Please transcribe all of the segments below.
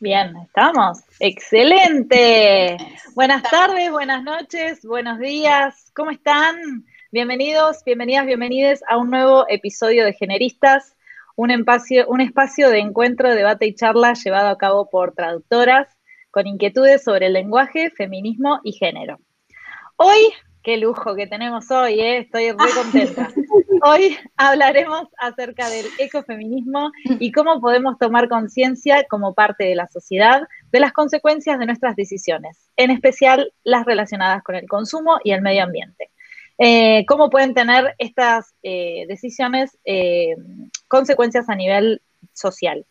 Bien, estamos. Excelente. Buenas tardes, buenas noches, buenos días. ¿Cómo están? Bienvenidos, bienvenidas, bienvenides a un nuevo episodio de Generistas, un espacio, un espacio de encuentro, debate y charla llevado a cabo por traductoras con inquietudes sobre el lenguaje, feminismo y género. Hoy Qué lujo que tenemos hoy, ¿eh? estoy muy contenta. Hoy hablaremos acerca del ecofeminismo y cómo podemos tomar conciencia como parte de la sociedad de las consecuencias de nuestras decisiones, en especial las relacionadas con el consumo y el medio ambiente. Eh, cómo pueden tener estas eh, decisiones consecuencias a nivel social.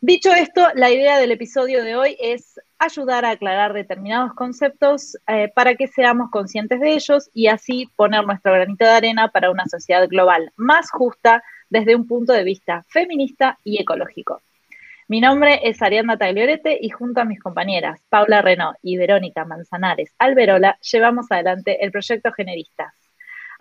Dicho esto, la idea del episodio de hoy es ayudar a aclarar determinados conceptos eh, para que seamos conscientes de ellos y así poner nuestro granito de arena para una sociedad global más justa desde un punto de vista feminista y ecológico. Mi nombre es Arianda Tagliorete y junto a mis compañeras Paula Renault y Verónica Manzanares Alberola llevamos adelante el proyecto Generistas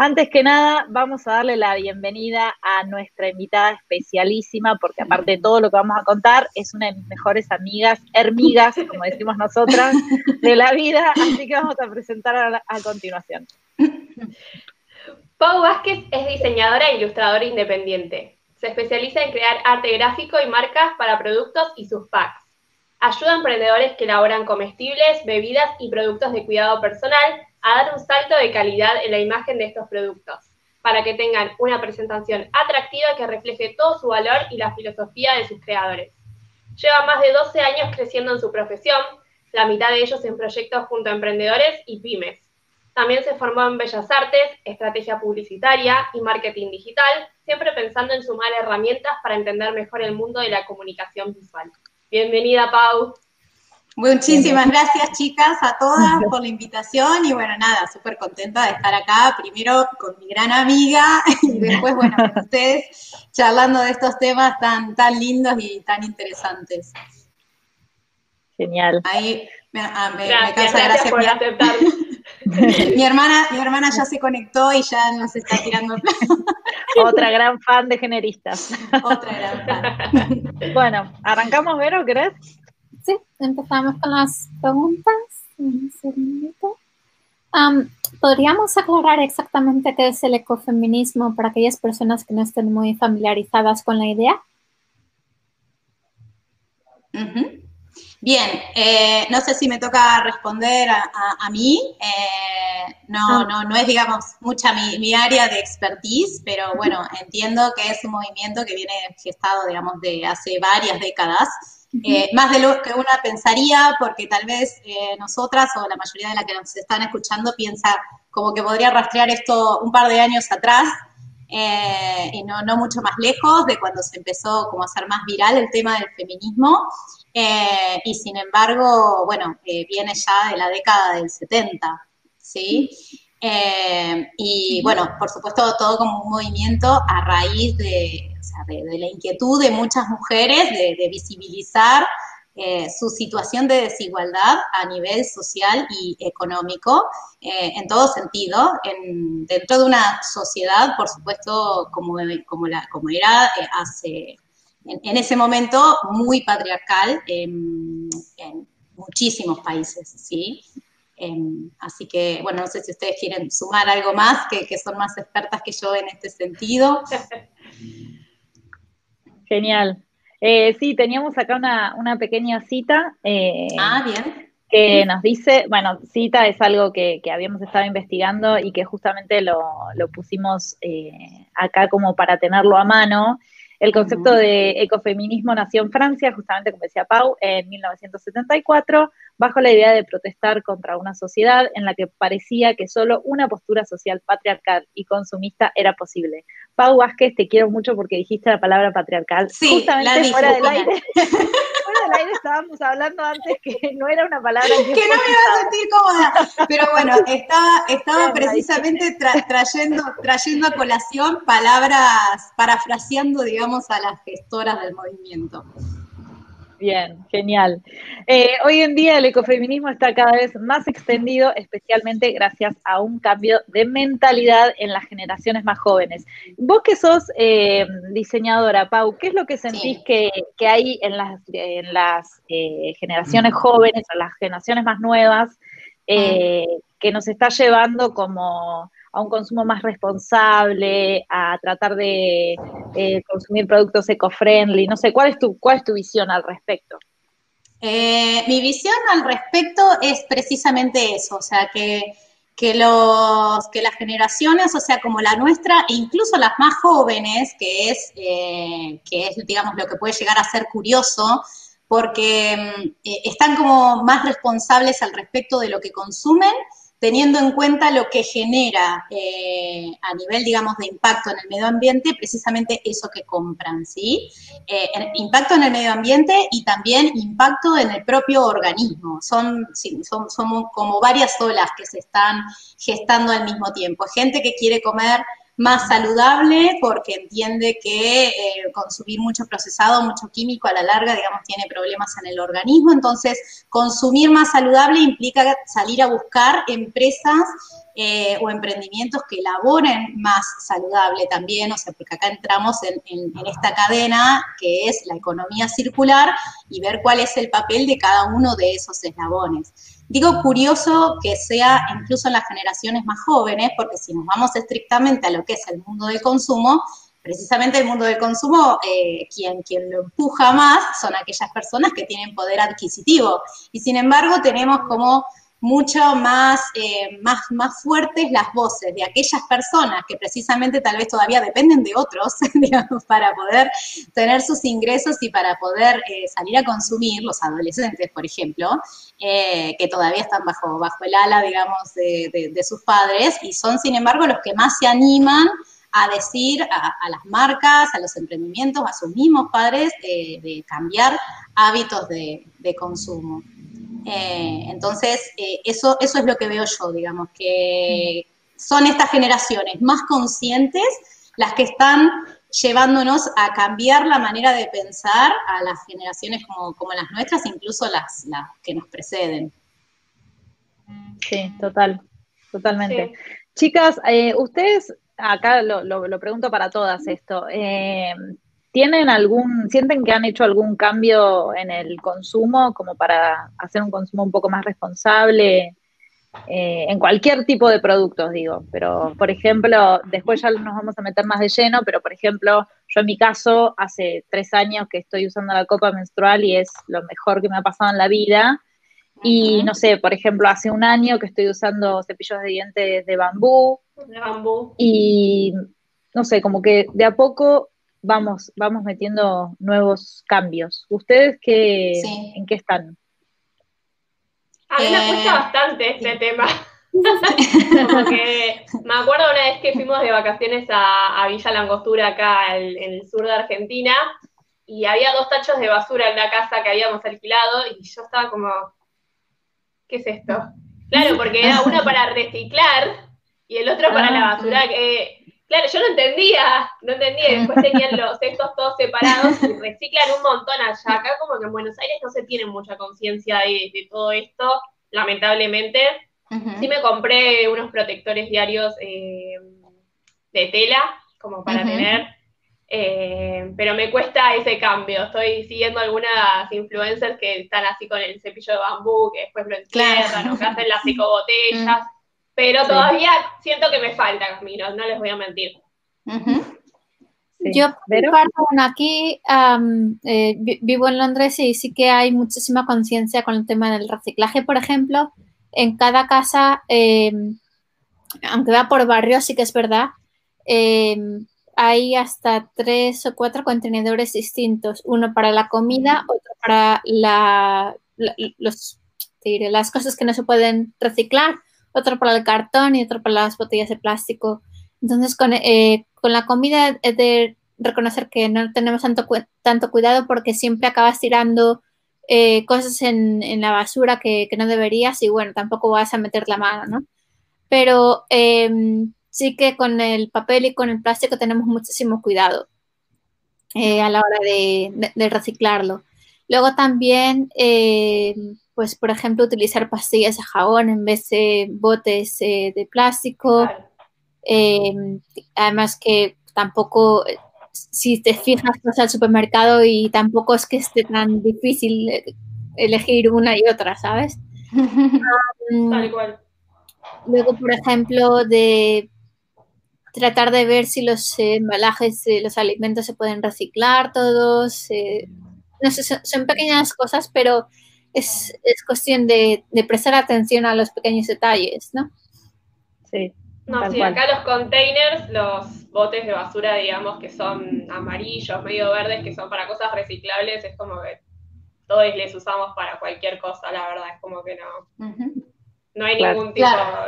antes que nada, vamos a darle la bienvenida a nuestra invitada especialísima, porque aparte de todo lo que vamos a contar, es una de mis mejores amigas, hermigas, como decimos nosotras, de la vida, así que vamos a presentar a, continuación. Pau Vázquez es diseñadora e ilustradora independiente. Se especializa en crear arte gráfico y marcas para productos y sus packs. Ayuda a emprendedores que elaboran comestibles, bebidas y productos de cuidado personal a dar un salto de calidad en la imagen de estos productos, para que tengan una presentación atractiva que refleje todo su valor y la filosofía de sus creadores. Lleva más de 12 años creciendo en su profesión, la mitad de ellos en proyectos junto a emprendedores y pymes. También se formó en Bellas Artes, estrategia publicitaria y marketing digital, siempre pensando en sumar herramientas para entender mejor el mundo de la comunicación visual. Bienvenida, Pau. Muchísimas gracias chicas a todas por la invitación y bueno, nada, súper contenta de estar acá, primero con mi gran amiga y después, bueno, con ustedes charlando de estos temas tan, tan lindos y tan interesantes. Genial. Ahí me, ah, me, gracias, gracias por aceptar. mi, hermana, mi hermana ya se conectó y ya nos está tirando. Otra gran fan de generistas. Otra gran fan. bueno, ¿arrancamos, Vero, crees? Sí, empezamos con las preguntas. Un segundito. ¿Podríamos aclarar exactamente qué es el ecofeminismo para aquellas personas que no estén muy familiarizadas con la idea? Bien, eh, no sé si me toca responder a, mí. Eh, no, no, no es, digamos, mucha mi, mi, área de expertise, pero bueno, entiendo que es un movimiento que viene gestado, digamos, de hace varias décadas eh, más de lo que una pensaría, porque tal vez eh, nosotras o la mayoría de las que nos están escuchando piensa como que podría rastrear esto un par de años atrás eh, y no, no, mucho más lejos de cuando se empezó como a ser más viral el tema del feminismo. y sin embargo, bueno, viene ya de la década del 70, ¿sí? y bueno, por supuesto, todo como un movimiento a raíz de, de, la inquietud de muchas mujeres de, visibilizar eh, su situación de desigualdad a nivel social y económico, eh, en todo sentido, dentro de una sociedad, por supuesto, como, como, era eh, hace, en, ese momento, muy patriarcal en, muchísimos países, ¿sí? así que, bueno, no sé si ustedes quieren sumar algo más, que, que son más expertas que yo en este sentido. Genial. Eh, sí, teníamos acá una, pequeña cita. Eh, ah, bien. Que nos dice, bueno, cita es algo que, habíamos estado investigando y que justamente lo, pusimos eh, acá como para tenerlo a mano. El concepto de ecofeminismo nació en Francia, justamente como decía Pau, en 1974, bajo la idea de protestar contra una sociedad en la que parecía que solo una postura social patriarcal y consumista era posible. Pau Vázquez, te quiero mucho porque dijiste la palabra patriarcal. Sí, justamente fuera del aire. fuera del aire estábamos hablando antes que no era una palabra que, que no me iba a sentir cómoda. Pero bueno, estaba, estaba precisamente trayendo, trayendo a colación palabras, parafraseando, digamos, a las gestoras del movimiento. Bien, genial. Eh, hoy en día el ecofeminismo está cada vez más extendido, especialmente gracias a un cambio de mentalidad en las generaciones más jóvenes. Vos que sos eh, diseñadora, Pau, ¿qué es lo que sentís que, hay en las, en las eh, generaciones jóvenes o las generaciones más nuevas que nos está llevando como a un consumo más responsable, a tratar de eh, consumir productos eco-friendly? No sé, ¿cuál es, tu, ¿cuál es tu visión al respecto? Eh, mi visión al respecto es precisamente eso, o sea, que, los, que las generaciones, o sea, como la nuestra, e incluso las más jóvenes, que es, eh, que es, digamos, lo que puede llegar a ser curioso, porque mm, están como más responsables al respecto de lo que consumen teniendo en cuenta lo que genera eh, a nivel, digamos, de impacto en el medio ambiente, precisamente eso que compran, ¿sí? Eh, impacto en el medio ambiente y también impacto en el propio organismo. Son, son, son como varias olas que se están gestando al mismo tiempo. Gente que quiere comer más saludable porque entiende que eh, consumir mucho procesado, mucho químico a la larga, digamos, tiene problemas en el organismo. Entonces, consumir más saludable implica salir a buscar empresas eh, o emprendimientos que elaboren más saludable también, o sea, porque acá entramos en, esta cadena que es la economía circular y ver cuál es el papel de cada uno de esos eslabones. Digo curioso que sea incluso en las generaciones más jóvenes, porque si nos vamos estrictamente a lo que es el mundo del consumo, precisamente el mundo del consumo, eh, quien, quien lo empuja más son aquellas personas que tienen poder adquisitivo. Y sin embargo tenemos como mucho más, eh, más, más fuertes las voces de aquellas personas que precisamente tal vez todavía dependen de otros, digamos, para poder tener sus ingresos y para poder eh, salir a consumir, los adolescentes, por ejemplo, eh, que todavía están bajo, bajo el ala, digamos, de, de, sus padres y son, sin embargo, los que más se animan a decir a, las marcas, a los emprendimientos, a sus mismos padres, de cambiar hábitos de, de consumo. Eh, entonces, eh, eso, eso es lo que veo yo, digamos, que son estas generaciones más conscientes las que están llevándonos a cambiar la manera de pensar a las generaciones como, las nuestras, incluso las, las, que nos preceden. Sí, total, totalmente. Chicas, eh, ustedes, acá lo, lo, pregunto para todas esto, ¿Tienen algún, sienten que han hecho algún cambio en el consumo como para hacer un consumo un poco más responsable? Eh, en cualquier tipo de productos, digo, pero por ejemplo, después ya nos vamos a meter más de lleno, pero por ejemplo, yo en mi caso, hace tres años que estoy usando la copa menstrual y es lo mejor que me ha pasado en la vida. Y no sé, por ejemplo, hace un año que estoy usando cepillos de dientes de bambú. De bambú. Y no sé, como que de a poco vamos, vamos metiendo nuevos cambios. ¿Ustedes qué, en qué están? A mí me cuesta eh, bastante este tema. Como que me acuerdo una vez que fuimos de vacaciones a, Villa Langostura, acá en, el sur de Argentina, y había dos tachos de basura en la casa que habíamos alquilado, y yo estaba como, ¿qué es esto? Claro, porque era uno para reciclar y el otro para la ah, basura. Que, Claro, yo no entendía, no entendía, después tenían los cestos todos separados y reciclan un montón allá. Acá como que en Buenos Aires no se tiene mucha conciencia de, todo esto, lamentablemente. Sí me compré unos protectores diarios eh, de tela, como para tener, eh, pero me cuesta ese cambio. Estoy siguiendo algunas influencers que están así con el cepillo de bambú, que después lo entierran o que hacen las ecobotellas. Pero todavía siento que me falta camino, no les voy a mentir. Yo, bueno, aquí eh, vivo en Londres y sí que hay muchísima conciencia con el tema del reciclaje, por ejemplo. En cada casa, em, aunque va por barrio, sí que es verdad, em, hay hasta tres o cuatro contenedores distintos. Uno para la comida, otro para la, los, las cosas que no se pueden reciclar otro para el cartón y otro para las botellas de plástico. Entonces, con, eh, con la comida es de reconocer que no tenemos tanto, tanto cuidado porque siempre acabas tirando eh, cosas en, en, la basura que, que, no deberías y bueno, tampoco vas a meter la mano, ¿no? Pero em, sí que con el papel y con el plástico tenemos muchísimo cuidado eh, a la hora de, de reciclarlo. Luego también, eh, pues por ejemplo, utilizar pastillas de jabón en vez de botes eh, de plástico. además que tampoco, si te fijas, vas al supermercado y tampoco es que esté tan difícil elegir una y otra, ¿sabes? Tal cual. Luego, por ejemplo, de tratar de ver si los embalajes de los alimentos se pueden reciclar todos. Eh, no sé, son, pequeñas cosas, pero es, cuestión de, prestar atención a los pequeños detalles, ¿no? Sí. No, sí, acá los containers, los botes de basura, digamos, que son amarillos, medio verdes, que son para cosas reciclables, es como que todos les usamos para cualquier cosa, la verdad, es como que no. No hay ningún tipo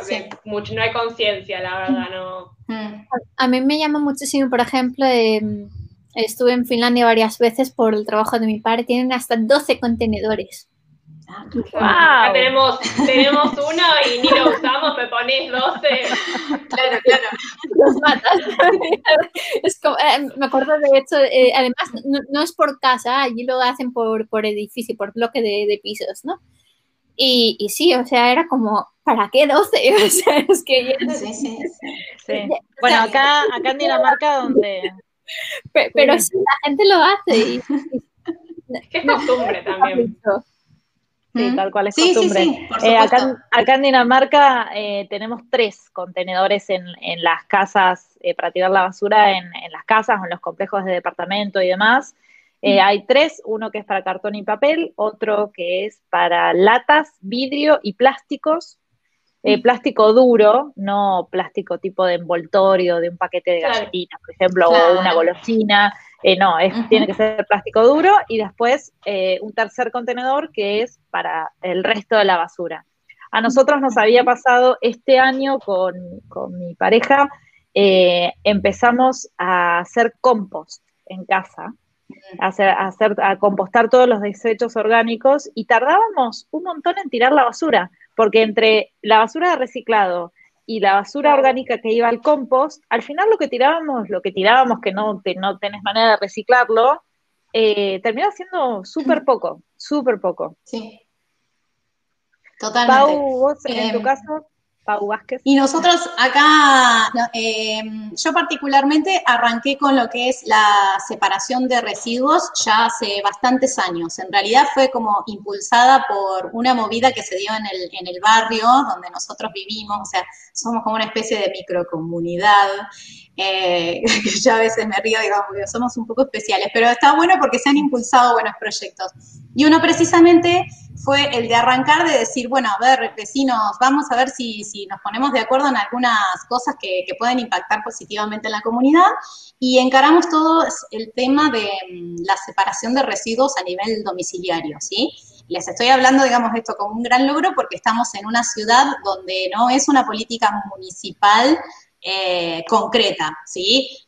de. Mucho, no hay conciencia, la verdad, no. Mm. A mí me llama muchísimo, por ejemplo, em, estuve en Finlandia varias veces por el trabajo de mi padre, tienen hasta 12 contenedores. Ah, tenemos, tenemos uno y ni lo usamos, me pones 12. Claro, claro. Los matas. es como, eh, me acuerdo de hecho, eh, además, no, es por casa, allí lo hacen por, por edificio, por bloque de, de pisos, ¿no? Y, y, sí, o sea, era como, ¿para qué 12? O sea, es que... Sí, sí, sí. Bueno, acá, acá en Dinamarca donde... Pero, sí. la gente lo hace. Y, es que es costumbre también. Sí, tal cual es costumbre. Eh, acá, acá, en Dinamarca eh, tenemos tres contenedores en, en las casas eh, para tirar la basura en, en, las casas o en los complejos de departamento y demás. Hay tres, uno que es para cartón y papel, otro que es para latas, vidrio y plásticos. Plástico duro, no plástico tipo de envoltorio de un paquete de galletinas, por ejemplo, o una golosina. Eh, no, tiene que ser plástico duro. Y después un tercer contenedor que es para el resto de la basura. A nosotros nos había pasado este año con, con mi pareja, empezamos a hacer compost en casa a, hacer, a compostar todos los desechos orgánicos y tardábamos un montón en tirar la basura, porque entre la basura de reciclado y la basura orgánica que iba al compost, al final lo que tirábamos, lo que tirábamos que no, no tenés manera de reciclarlo, eh, terminó siendo súper poco, súper poco. Sí. Totalmente. Pau, vos en tu em, caso, Pau Vázquez. Y nosotros acá, em, yo particularmente arranqué con lo que es la separación de residuos ya hace bastantes años. En realidad fue como impulsada por una movida que se dio en el, en el barrio donde nosotros vivimos, o sea, somos como una especie de microcomunidad. Eh, yo a veces me río, digamos, somos un poco especiales, pero está bueno porque se han impulsado buenos proyectos. Y uno precisamente fue el de arrancar de decir, bueno, a ver, vecinos, vamos a ver si, si nos ponemos de acuerdo en algunas cosas que, que, pueden impactar positivamente en la comunidad y encaramos todo el tema de mm, la separación de residuos a nivel domiciliario, ¿sí? Les estoy hablando, digamos, esto como un gran logro porque estamos en una ciudad donde no es una política municipal eh, concreta, ¿sí?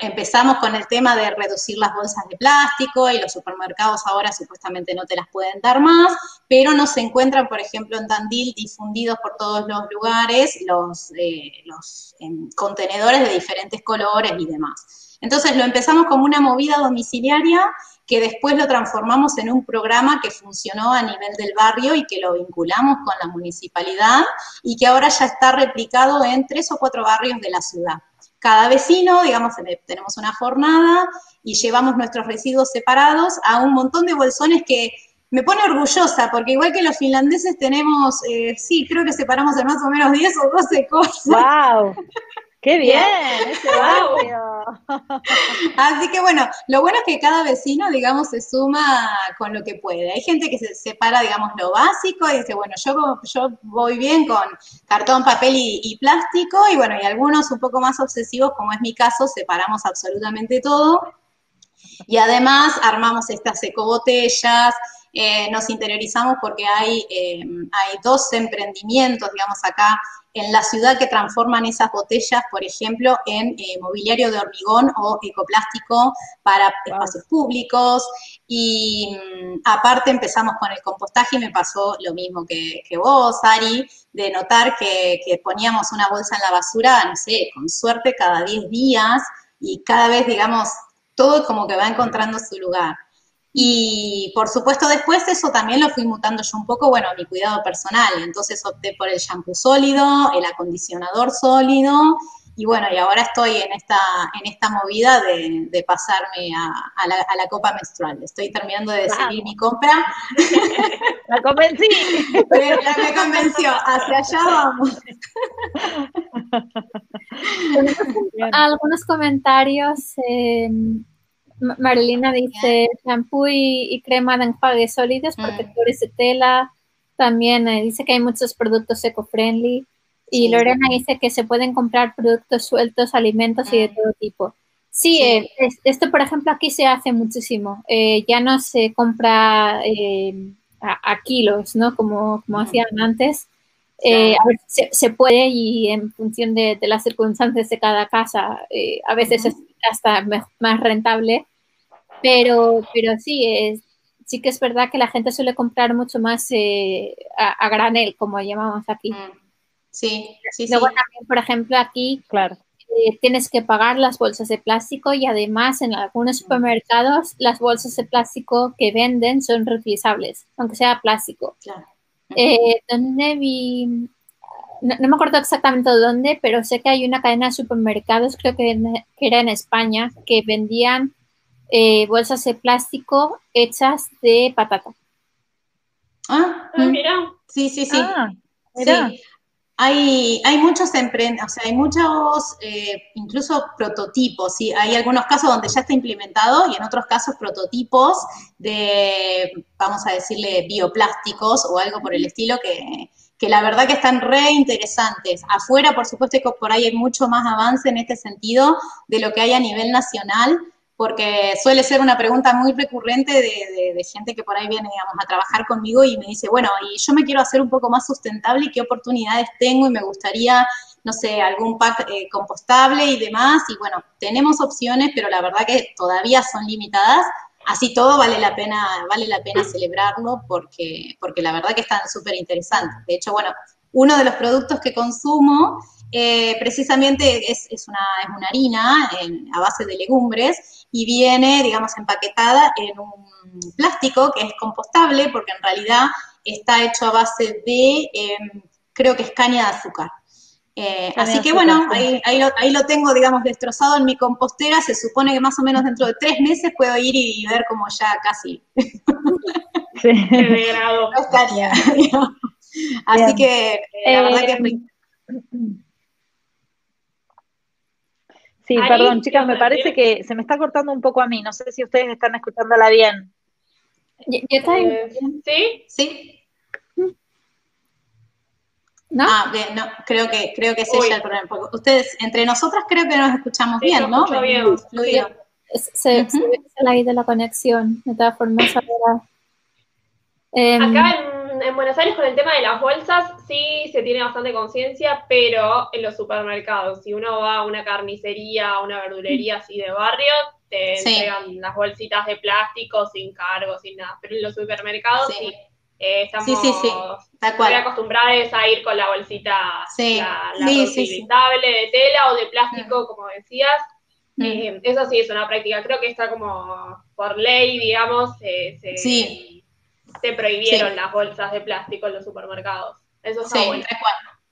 Empezamos con el tema de reducir las bolsas de plástico y los supermercados ahora supuestamente no te las pueden dar más, pero no se encuentran, por ejemplo, en Tandil difundidos por todos los lugares los, eh, los contenedores de diferentes colores y demás. Entonces lo empezamos como una movida domiciliaria que después lo transformamos en un programa que funcionó a nivel del barrio y que lo vinculamos con la municipalidad y que ahora ya está replicado en tres o cuatro barrios de la ciudad. Cada vecino, digamos, tenemos una jornada y llevamos nuestros residuos separados a un montón de bolsones que me pone orgullosa, porque igual que los finlandeses tenemos, eh, sí, creo que separamos de más o menos 10 o 12 cosas. ¡Wow! ¡Qué bien! ¡Ese Así que bueno, lo bueno es que cada vecino, digamos, se suma con lo que puede. Hay gente que se separa, digamos, lo básico y dice, bueno, yo, yo voy bien con cartón, papel y, plástico, y bueno, y algunos un poco más obsesivos, como es mi caso, separamos absolutamente todo. Y además armamos estas ecobotellas, eh, nos interiorizamos porque hay, eh, hay dos emprendimientos, digamos, acá en la ciudad que transforman esas botellas, por ejemplo, en eh, mobiliario de hormigón o ecoplástico para espacios públicos. Y mm, aparte empezamos con el compostaje y me pasó lo mismo que, vos, Ari, de notar que, que, poníamos una bolsa en la basura, no sé, con suerte cada 10 días y cada vez, digamos, todo como que va encontrando su lugar. Y por supuesto después eso también lo fui mutando yo un poco, bueno, a mi cuidado personal. Entonces opté por el shampoo sólido, el acondicionador sólido y bueno, y ahora estoy en esta, en esta movida de, pasarme a, la, copa menstrual. Estoy terminando de decidir mi compra. La convencí. La me convenció. Hacia allá vamos. Algunos comentarios. Eh, Marilina dice shampoo y, crema de enjuague sólidos, mm. protectores de tela. También eh, dice que hay muchos productos eco-friendly. Y Lorena dice que se pueden comprar productos sueltos, alimentos y de mm. todo tipo. Sí, eh, esto por ejemplo aquí se hace muchísimo. Eh, ya no se compra eh, a, kilos, ¿no? Como, como hacían antes. a se, puede y en función de, las circunstancias de cada casa, a veces es hasta más rentable. Pero, pero sí, es, sí que es verdad que la gente suele comprar mucho más a, granel, como llamamos aquí. Mm. Sí, sí, Luego también, por ejemplo, aquí claro. Eh, tienes que pagar las bolsas de plástico y además en algunos supermercados las bolsas de plástico que venden son reutilizables, aunque sea plástico. Claro. Eh, ¿Dónde vi? No, me acuerdo exactamente dónde, pero sé que hay una cadena de supermercados, creo que, era en España, que vendían eh, bolsas de plástico hechas de patata. Ah, ah mira. Sí, sí, sí. Ah, mira. Sí. Hay, hay muchos emprendedores, o sea, hay muchos, eh, incluso prototipos, ¿sí? Hay algunos casos donde ya está implementado y en otros casos prototipos de, vamos a decirle, bioplásticos o algo por el estilo que, que la verdad que están re interesantes. Afuera, por supuesto, que por ahí hay mucho más avance en este sentido de lo que hay a nivel nacional, porque suele ser una pregunta muy recurrente de, gente que por ahí viene, digamos, a trabajar conmigo y me dice, bueno, y yo me quiero hacer un poco más sustentable y qué oportunidades tengo y me gustaría, no sé, algún pack eh, compostable y demás. Y bueno, tenemos opciones, pero la verdad que todavía son limitadas. Así todo vale la pena, vale la pena celebrarlo porque, porque la verdad que están súper interesantes. De hecho, bueno, uno de los productos que consumo eh, precisamente es, una, es, una, harina a base de legumbres y viene, digamos, empaquetada en un plástico que es compostable porque en realidad está hecho a base de, em, creo que es caña de azúcar. Eh, así que bueno, ahí, ahí, lo, tengo, digamos, destrozado en mi compostera. Se supone que más o menos dentro de tres meses puedo ir y, ver como ya casi sí. no estaría. Así que la verdad que es muy... Eh, Sí, perdón, chicas, me parece que se me está cortando un poco a mí. No sé si ustedes están escuchándola bien. ¿Yo, eh, ¿Sí? Sí. ¿No? Ah, bien, no, creo que, creo que es ella el problema. ustedes, entre nosotras creo que nos escuchamos bien, ¿no? Bien. Se, uh se, ve de la conexión, de todas formas ahora. Acá en en Buenos Aires con el tema de las bolsas sí se tiene bastante conciencia, pero en los supermercados, si uno va a una carnicería, a una verdulería así de barrio, te entregan las bolsitas de plástico sin cargo, sin nada. Pero en los supermercados sí. Eh, estamos muy acostumbrados a ir con la bolsita, la, la de tela o de plástico, como decías. Eh, eso sí es una práctica, creo que está como por ley, digamos, eh, se, se prohibieron las bolsas de plástico en los supermercados. Eso está sí, bueno.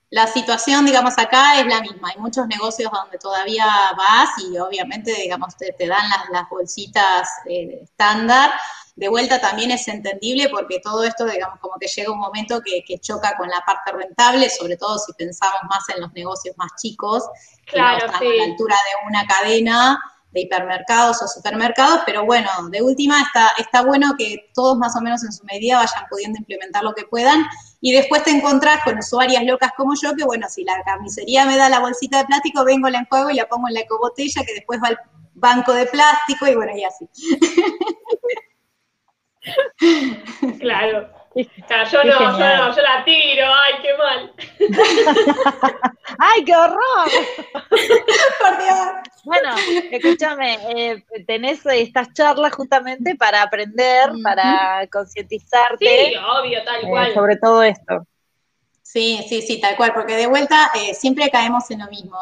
La situación, digamos, acá es la misma. Hay muchos negocios donde todavía vas y obviamente, digamos, te, dan las, bolsitas eh, estándar. De vuelta también es entendible porque todo esto, digamos, como que llega un momento que, choca con la parte rentable, sobre todo si pensamos más en los negocios más chicos, que no están a la altura de una cadena de hipermercados o supermercados, pero bueno, de última está, está bueno que todos más o menos en su medida vayan pudiendo implementar lo que puedan y después te encontrás con usuarias locas como yo, que bueno, si la carnicería me da la bolsita de plástico, vengo, la enjuago y la pongo en la ecobotella que después va al banco de plástico y bueno, y así. Claro. yo no, yo no, yo la tiro, ay, qué mal. ¡Ay, qué horror! Por Dios. Bueno, escúchame, eh, tenés estas charlas justamente para aprender, para concientizarte. Sí, obvio, tal eh, cual. sobre todo esto. Sí, sí, sí, tal cual, porque de vuelta eh, siempre caemos en lo mismo.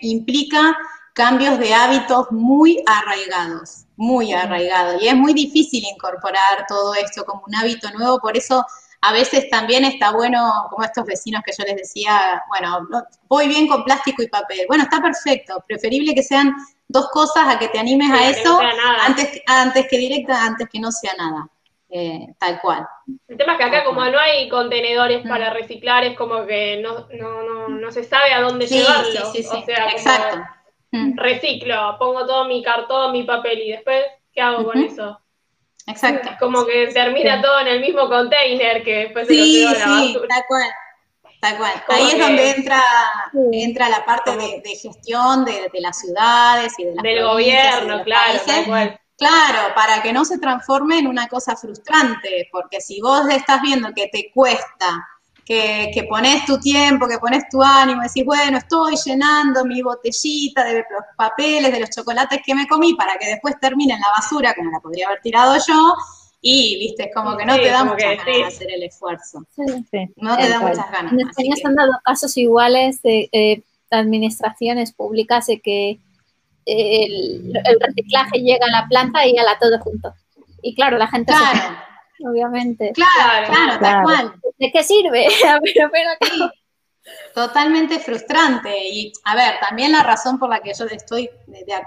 implica cambios de hábitos muy arraigados, muy arraigados. Y es muy difícil incorporar todo esto como un hábito nuevo, por eso a veces también está bueno, como estos vecinos que yo les decía, bueno, voy bien con plástico y papel. Bueno, está perfecto, preferible que sean dos cosas a que te animes a eso antes, antes que directa, antes que no sea nada. Eh, tal cual. El tema es que acá como no hay contenedores mm. para reciclar, es como que no, no, no, no se sabe a dónde llevarlo. Sí, sí, o sea, Exacto. Mm. reciclo, pongo todo mi cartón, mi papel y después, ¿qué hago con eso? Exacto. Como que termina todo en el mismo container que después se lo la basura. Tal cual. Tal cual. Ahí es donde entra, entra la parte de, gestión de, las ciudades y de las Del gobierno, claro, tal cual. Claro, para que no se transforme en una cosa frustrante, porque si vos estás viendo que te cuesta, que, que pones tu tiempo, que pones tu ánimo, decís, bueno, estoy llenando mi botellita de los papeles, de los chocolates que me comí, para que después termine en la basura, como la podría haber tirado yo, y viste, es como que no te da muchas ganas de hacer el esfuerzo. no te da muchas ganas. En España se han dado casos iguales de eh, administraciones públicas de que el, reciclaje llega a la planta y a la todo junto. Y claro, la gente claro. Obviamente. Claro, claro, tal cual. ¿De qué sirve? a ver, Totalmente frustrante. Y a ver, también la razón por la que yo estoy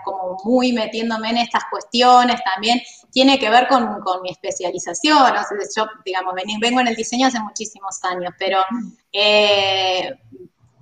como muy metiéndome en estas cuestiones también tiene que ver con, mi especialización. O sea, yo, digamos, vengo en el diseño hace muchísimos años, pero eh,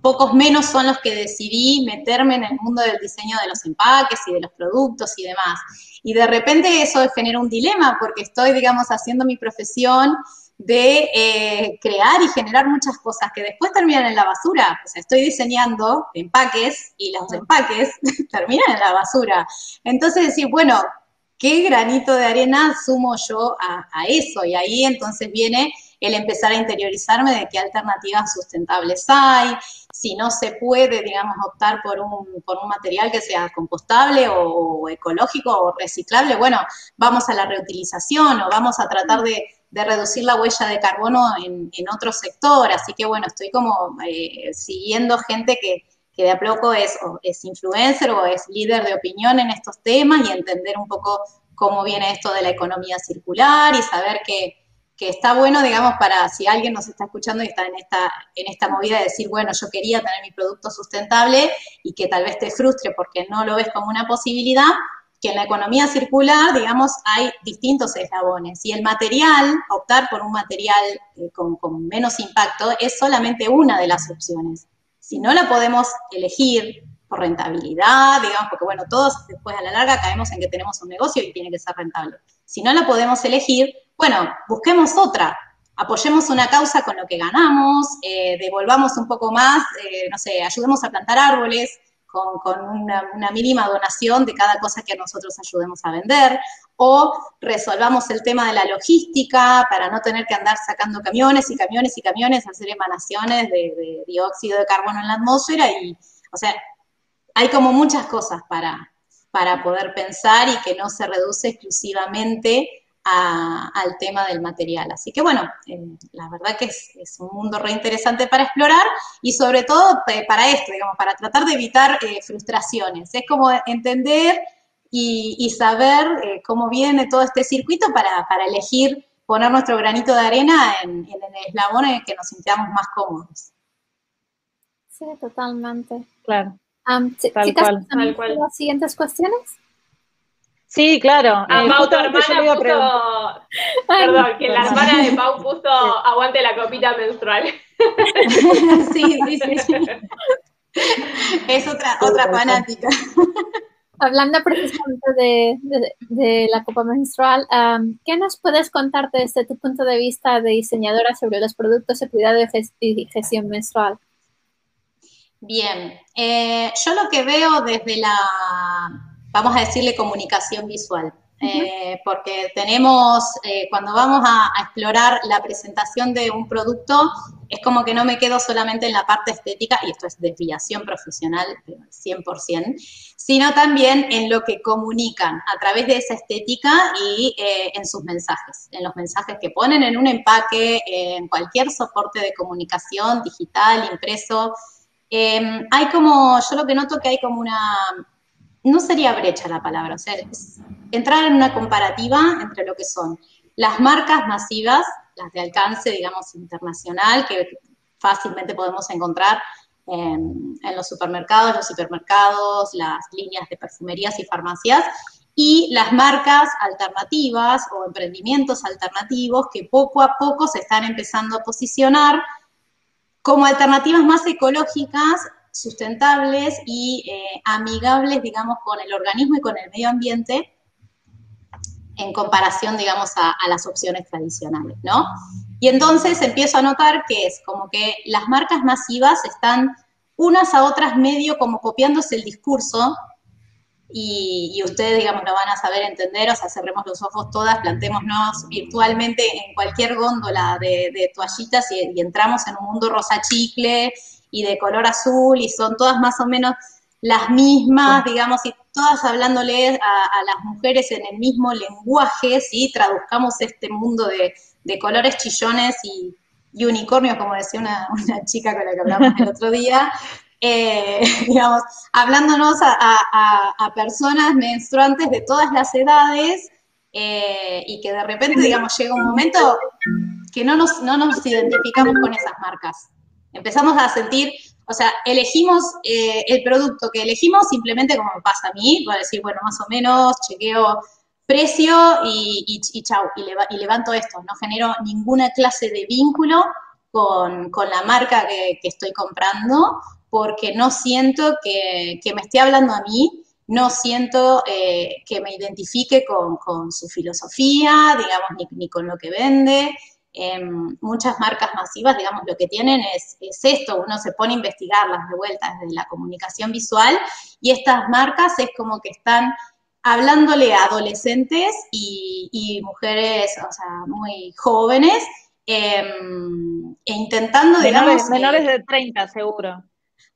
pocos menos son los que decidí meterme en el mundo del diseño de los empaques y de los productos y demás. Y de repente eso genera un dilema porque estoy, digamos, haciendo mi profesión de eh, crear y generar muchas cosas que después terminan en la basura. O sea, estoy diseñando empaques y los empaques terminan en la basura. Entonces decir, bueno, ¿qué granito de arena sumo yo a, a eso? Y ahí entonces viene el empezar a interiorizarme de qué alternativas sustentables hay, si no se puede, digamos, optar por un, por un material que sea compostable o, ecológico o reciclable, bueno, vamos a la reutilización o vamos a tratar de, reducir la huella de carbono en, otro sector. Así que bueno, estoy como eh, siguiendo gente que, que de a poco es, es influencer o es líder de opinión en estos temas y entender un poco cómo viene esto de la economía circular y saber que, que está bueno, digamos, para si alguien nos está escuchando y está en esta, en esta movida de decir, bueno, yo quería tener mi producto sustentable y que tal vez te frustre porque no lo ves como una posibilidad, que en la economía circular, digamos, hay distintos eslabones y el material, optar por un material eh, con, con menos impacto, es solamente una de las opciones. Si no la podemos elegir por rentabilidad, digamos, porque bueno, todos después a la larga caemos en que tenemos un negocio y tiene que ser rentable. Si no la podemos elegir, bueno, busquemos otra, apoyemos una causa con lo que ganamos, eh, devolvamos un poco más, eh, no sé, ayudemos a plantar árboles con, una, mínima donación de cada cosa que nosotros ayudemos a vender, o resolvamos el tema de la logística para no tener que andar sacando camiones y camiones y camiones, hacer emanaciones de, de dióxido de carbono en la atmósfera y, o sea, hay como muchas cosas para, para poder pensar y que no se reduce exclusivamente al tema del material. Así que bueno, eh, la verdad que es, un mundo re interesante para explorar y sobre todo eh, para esto, digamos, para tratar de evitar eh, frustraciones. Es como entender y, saber cómo viene todo este circuito para, elegir poner nuestro granito de arena en, en, el eslabón en el que nos sintamos más cómodos. Sí, totalmente. Claro. Tal, cual, tal cual. ¿Las siguientes cuestiones? Sí, claro. Pau, tu hermana puso, perdón, que la hermana de Pau puso aguante la copita menstrual. sí, sí, sí. Es otra, otra fanática. Hablando precisamente de, de, la copa menstrual, ¿qué nos puedes contar desde tu punto de vista de diseñadora sobre los productos de cuidado y gestión menstrual? Bien, eh, yo lo que veo desde la vamos a decirle comunicación visual. Eh, porque tenemos, eh, cuando vamos a, explorar la presentación de un producto, es como que no me quedo solamente en la parte estética, y esto es desviación profesional 100%, sino también en lo que comunican a través de esa estética y en sus mensajes, en los mensajes que ponen en un empaque, en cualquier soporte de comunicación digital, impreso. Hay como, yo lo que noto que hay como una no sería brecha la palabra, o sea, entrar en una comparativa entre lo que son las marcas masivas, las de alcance, digamos, internacional, que fácilmente podemos encontrar en, los supermercados, los supermercados, las líneas de perfumerías y farmacias, y las marcas alternativas o emprendimientos alternativos que poco a poco se están empezando a posicionar como alternativas más ecológicas, sustentables y eh, amigables, digamos, con el organismo y con el medio ambiente, en comparación, digamos, a, a, las opciones tradicionales, ¿no? Y entonces empiezo a notar que es como que las marcas masivas están unas a otras medio como copiándose el discurso y, ustedes, digamos, lo van a saber entender, o sea, cerremos los ojos todas, plantémonos virtualmente en cualquier góndola de, toallitas y, entramos en un mundo rosa chicle y de color azul y son todas más o menos las mismas, digamos, y todas hablándole a, las mujeres en el mismo lenguaje, ¿sí? Traduzcamos este mundo de, colores chillones y, unicornios, como decía una, una, chica con la que hablamos el otro día, eh, digamos, hablándonos a, personas menstruantes de todas las edades eh, y que de repente, digamos, llega un momento que no nos, no nos identificamos con esas marcas. Empezamos a sentir, o sea, elegimos eh, el producto que elegimos simplemente como pasa a mí, voy a decir, bueno, más o menos, chequeo precio y, y, chau, y, levanto esto, no genero ninguna clase de vínculo con, la marca que, estoy comprando porque no siento que, me esté hablando a mí, no siento eh, que me identifique con, su filosofía, digamos, ni, con lo que vende. Em, muchas marcas masivas, digamos, lo que tienen es, esto, uno se pone a investigarlas de vuelta desde la comunicación visual y estas marcas es como que están hablándole a adolescentes y, mujeres, o sea, muy jóvenes, em, e intentando, digamos... Menores de 30, seguro.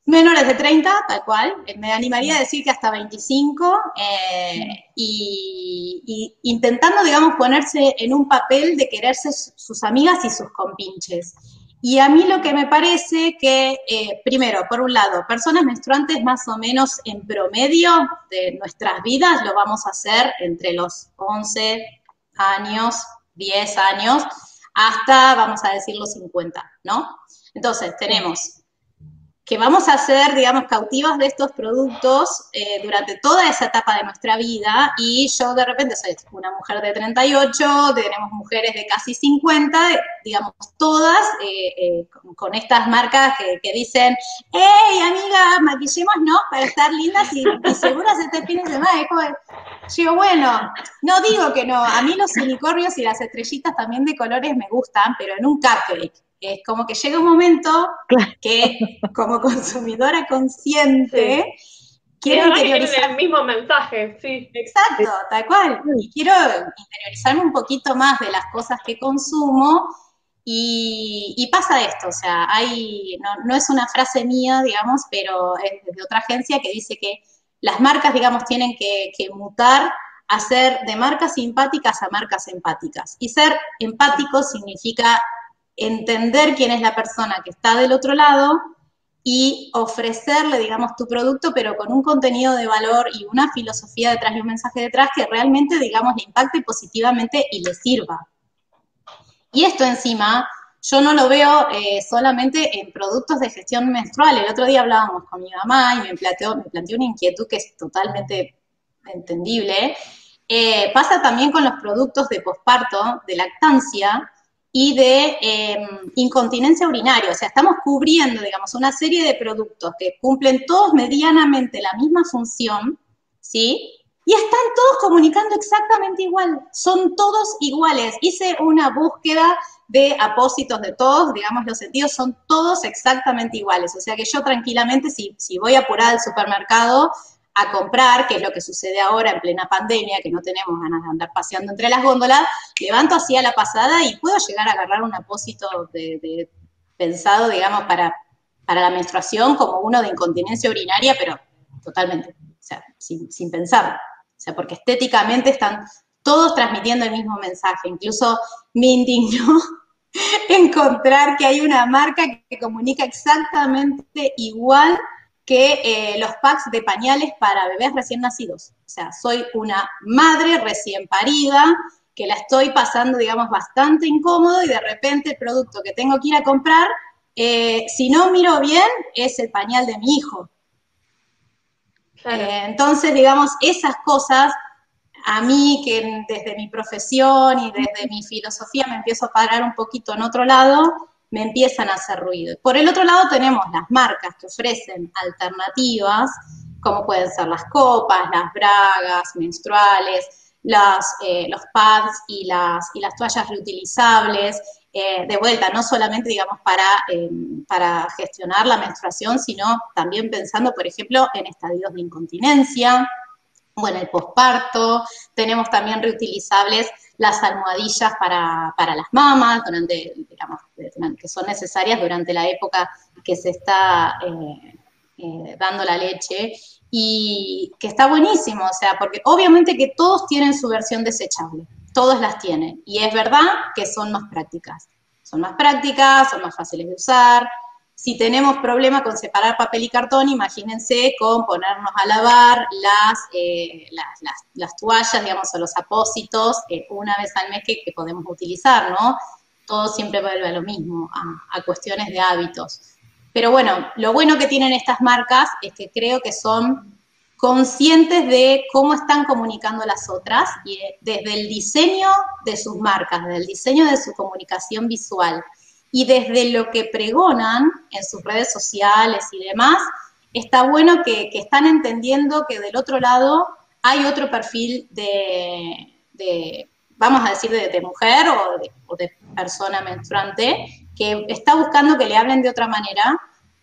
Menores de 30, tal cual. Eh, me animaría a decir que hasta 25 eh, y, intentando, digamos, ponerse en un papel de quererse sus amigas y sus compinches. Y a mí lo que me parece que, eh, primero, por un lado, personas menstruantes más o menos en promedio de nuestras vidas lo vamos a hacer entre los 11 años, 10 años, hasta, vamos a decir, los 50, ¿no? Entonces, tenemos que vamos a ser, digamos, cautivas de estos productos eh, durante toda esa etapa de nuestra vida. Y yo de repente soy una mujer de 38, tenemos mujeres de casi 50, digamos, todas eh, eh, con, estas marcas que, dicen, hey, amiga, maquillémonos para estar lindas y, seguras este fin de semana. Yo, bueno, no digo que no, a mí los unicornios y las estrellitas también de colores me gustan, pero en un cupcake es como que llega un momento que como consumidora consciente quiero interiorizar el mismo mensaje, sí. Exacto, tal cual. Y quiero interiorizarme un poquito más de las cosas que consumo y, pasa esto, o sea, hay, no, es una frase mía, digamos, pero es de otra agencia que dice que las marcas, digamos, tienen que, que mutar a ser de marcas simpáticas a marcas empáticas. Y ser empático significa entender quién es la persona que está del otro lado y ofrecerle, digamos, tu producto, pero con un contenido de valor y una filosofía detrás y un mensaje detrás que realmente, digamos, le impacte positivamente y le sirva. Y esto encima, yo no lo veo eh, solamente en productos de gestión menstrual. El otro día hablábamos con mi mamá y me planteó, me planteó una inquietud que es totalmente entendible. Eh, pasa también con los productos de posparto, de lactancia, y de em, incontinencia urinaria. O sea, estamos cubriendo, digamos, una serie de productos que cumplen todos medianamente la misma función, ¿sí? Y están todos comunicando exactamente igual, son todos iguales. Hice una búsqueda de apósitos de todos, digamos, los sentidos son todos exactamente iguales. O sea que yo tranquilamente, si, si voy a apurar al supermercado, a comprar, que es lo que sucede ahora en plena pandemia, que no tenemos ganas de andar paseando entre las góndolas, levanto así a la pasada y puedo llegar a agarrar un apósito pensado, digamos, para, para la menstruación como uno de incontinencia urinaria, pero totalmente, o sea, sin, sin pensarlo. O sea, porque estéticamente están todos transmitiendo el mismo mensaje. Incluso me indignó encontrar que hay una marca que comunica exactamente igual que eh, los packs de pañales para bebés recién nacidos. O sea, soy una madre recién parida que la estoy pasando, digamos, bastante incómodo y de repente el producto que tengo que ir a comprar, eh, si no miro bien, es el pañal de mi hijo. Eh, entonces, digamos, esas cosas a mí que desde mi profesión y desde mi filosofía me empiezo a parar un poquito en otro lado, me empiezan a hacer ruido. Por el otro lado tenemos las marcas que ofrecen alternativas, como pueden ser las copas, las bragas menstruales, eh, los pads y las, y las toallas reutilizables, eh, de vuelta, no solamente, digamos, para, em, para gestionar la menstruación, sino también pensando, por ejemplo, en estadios de incontinencia, o en el posparto, tenemos también reutilizables las almohadillas para, las mamas, durante, digamos, que son necesarias durante la época que se está eh, eh, dando la leche, y que está buenísimo, o sea, porque obviamente que todos tienen su versión desechable, todos las tienen, y es verdad que son más prácticas, son más prácticas, son más fáciles de usar, si tenemos problema con separar papel y cartón, imagínense con ponernos a lavar las, eh, las, toallas, digamos, o los apósitos eh, una vez al mes que, podemos utilizar, ¿no? Todo siempre vuelve a lo mismo, a, cuestiones de hábitos. Pero bueno, lo bueno que tienen estas marcas es que creo que son conscientes de cómo están comunicando las otras y eh, desde el diseño de sus marcas, desde el diseño de su comunicación visual, y desde lo que pregonan en sus redes sociales y demás, está bueno que, están entendiendo que del otro lado hay otro perfil de, vamos a decir, de, mujer o de, persona menstruante que está buscando que le hablen de otra manera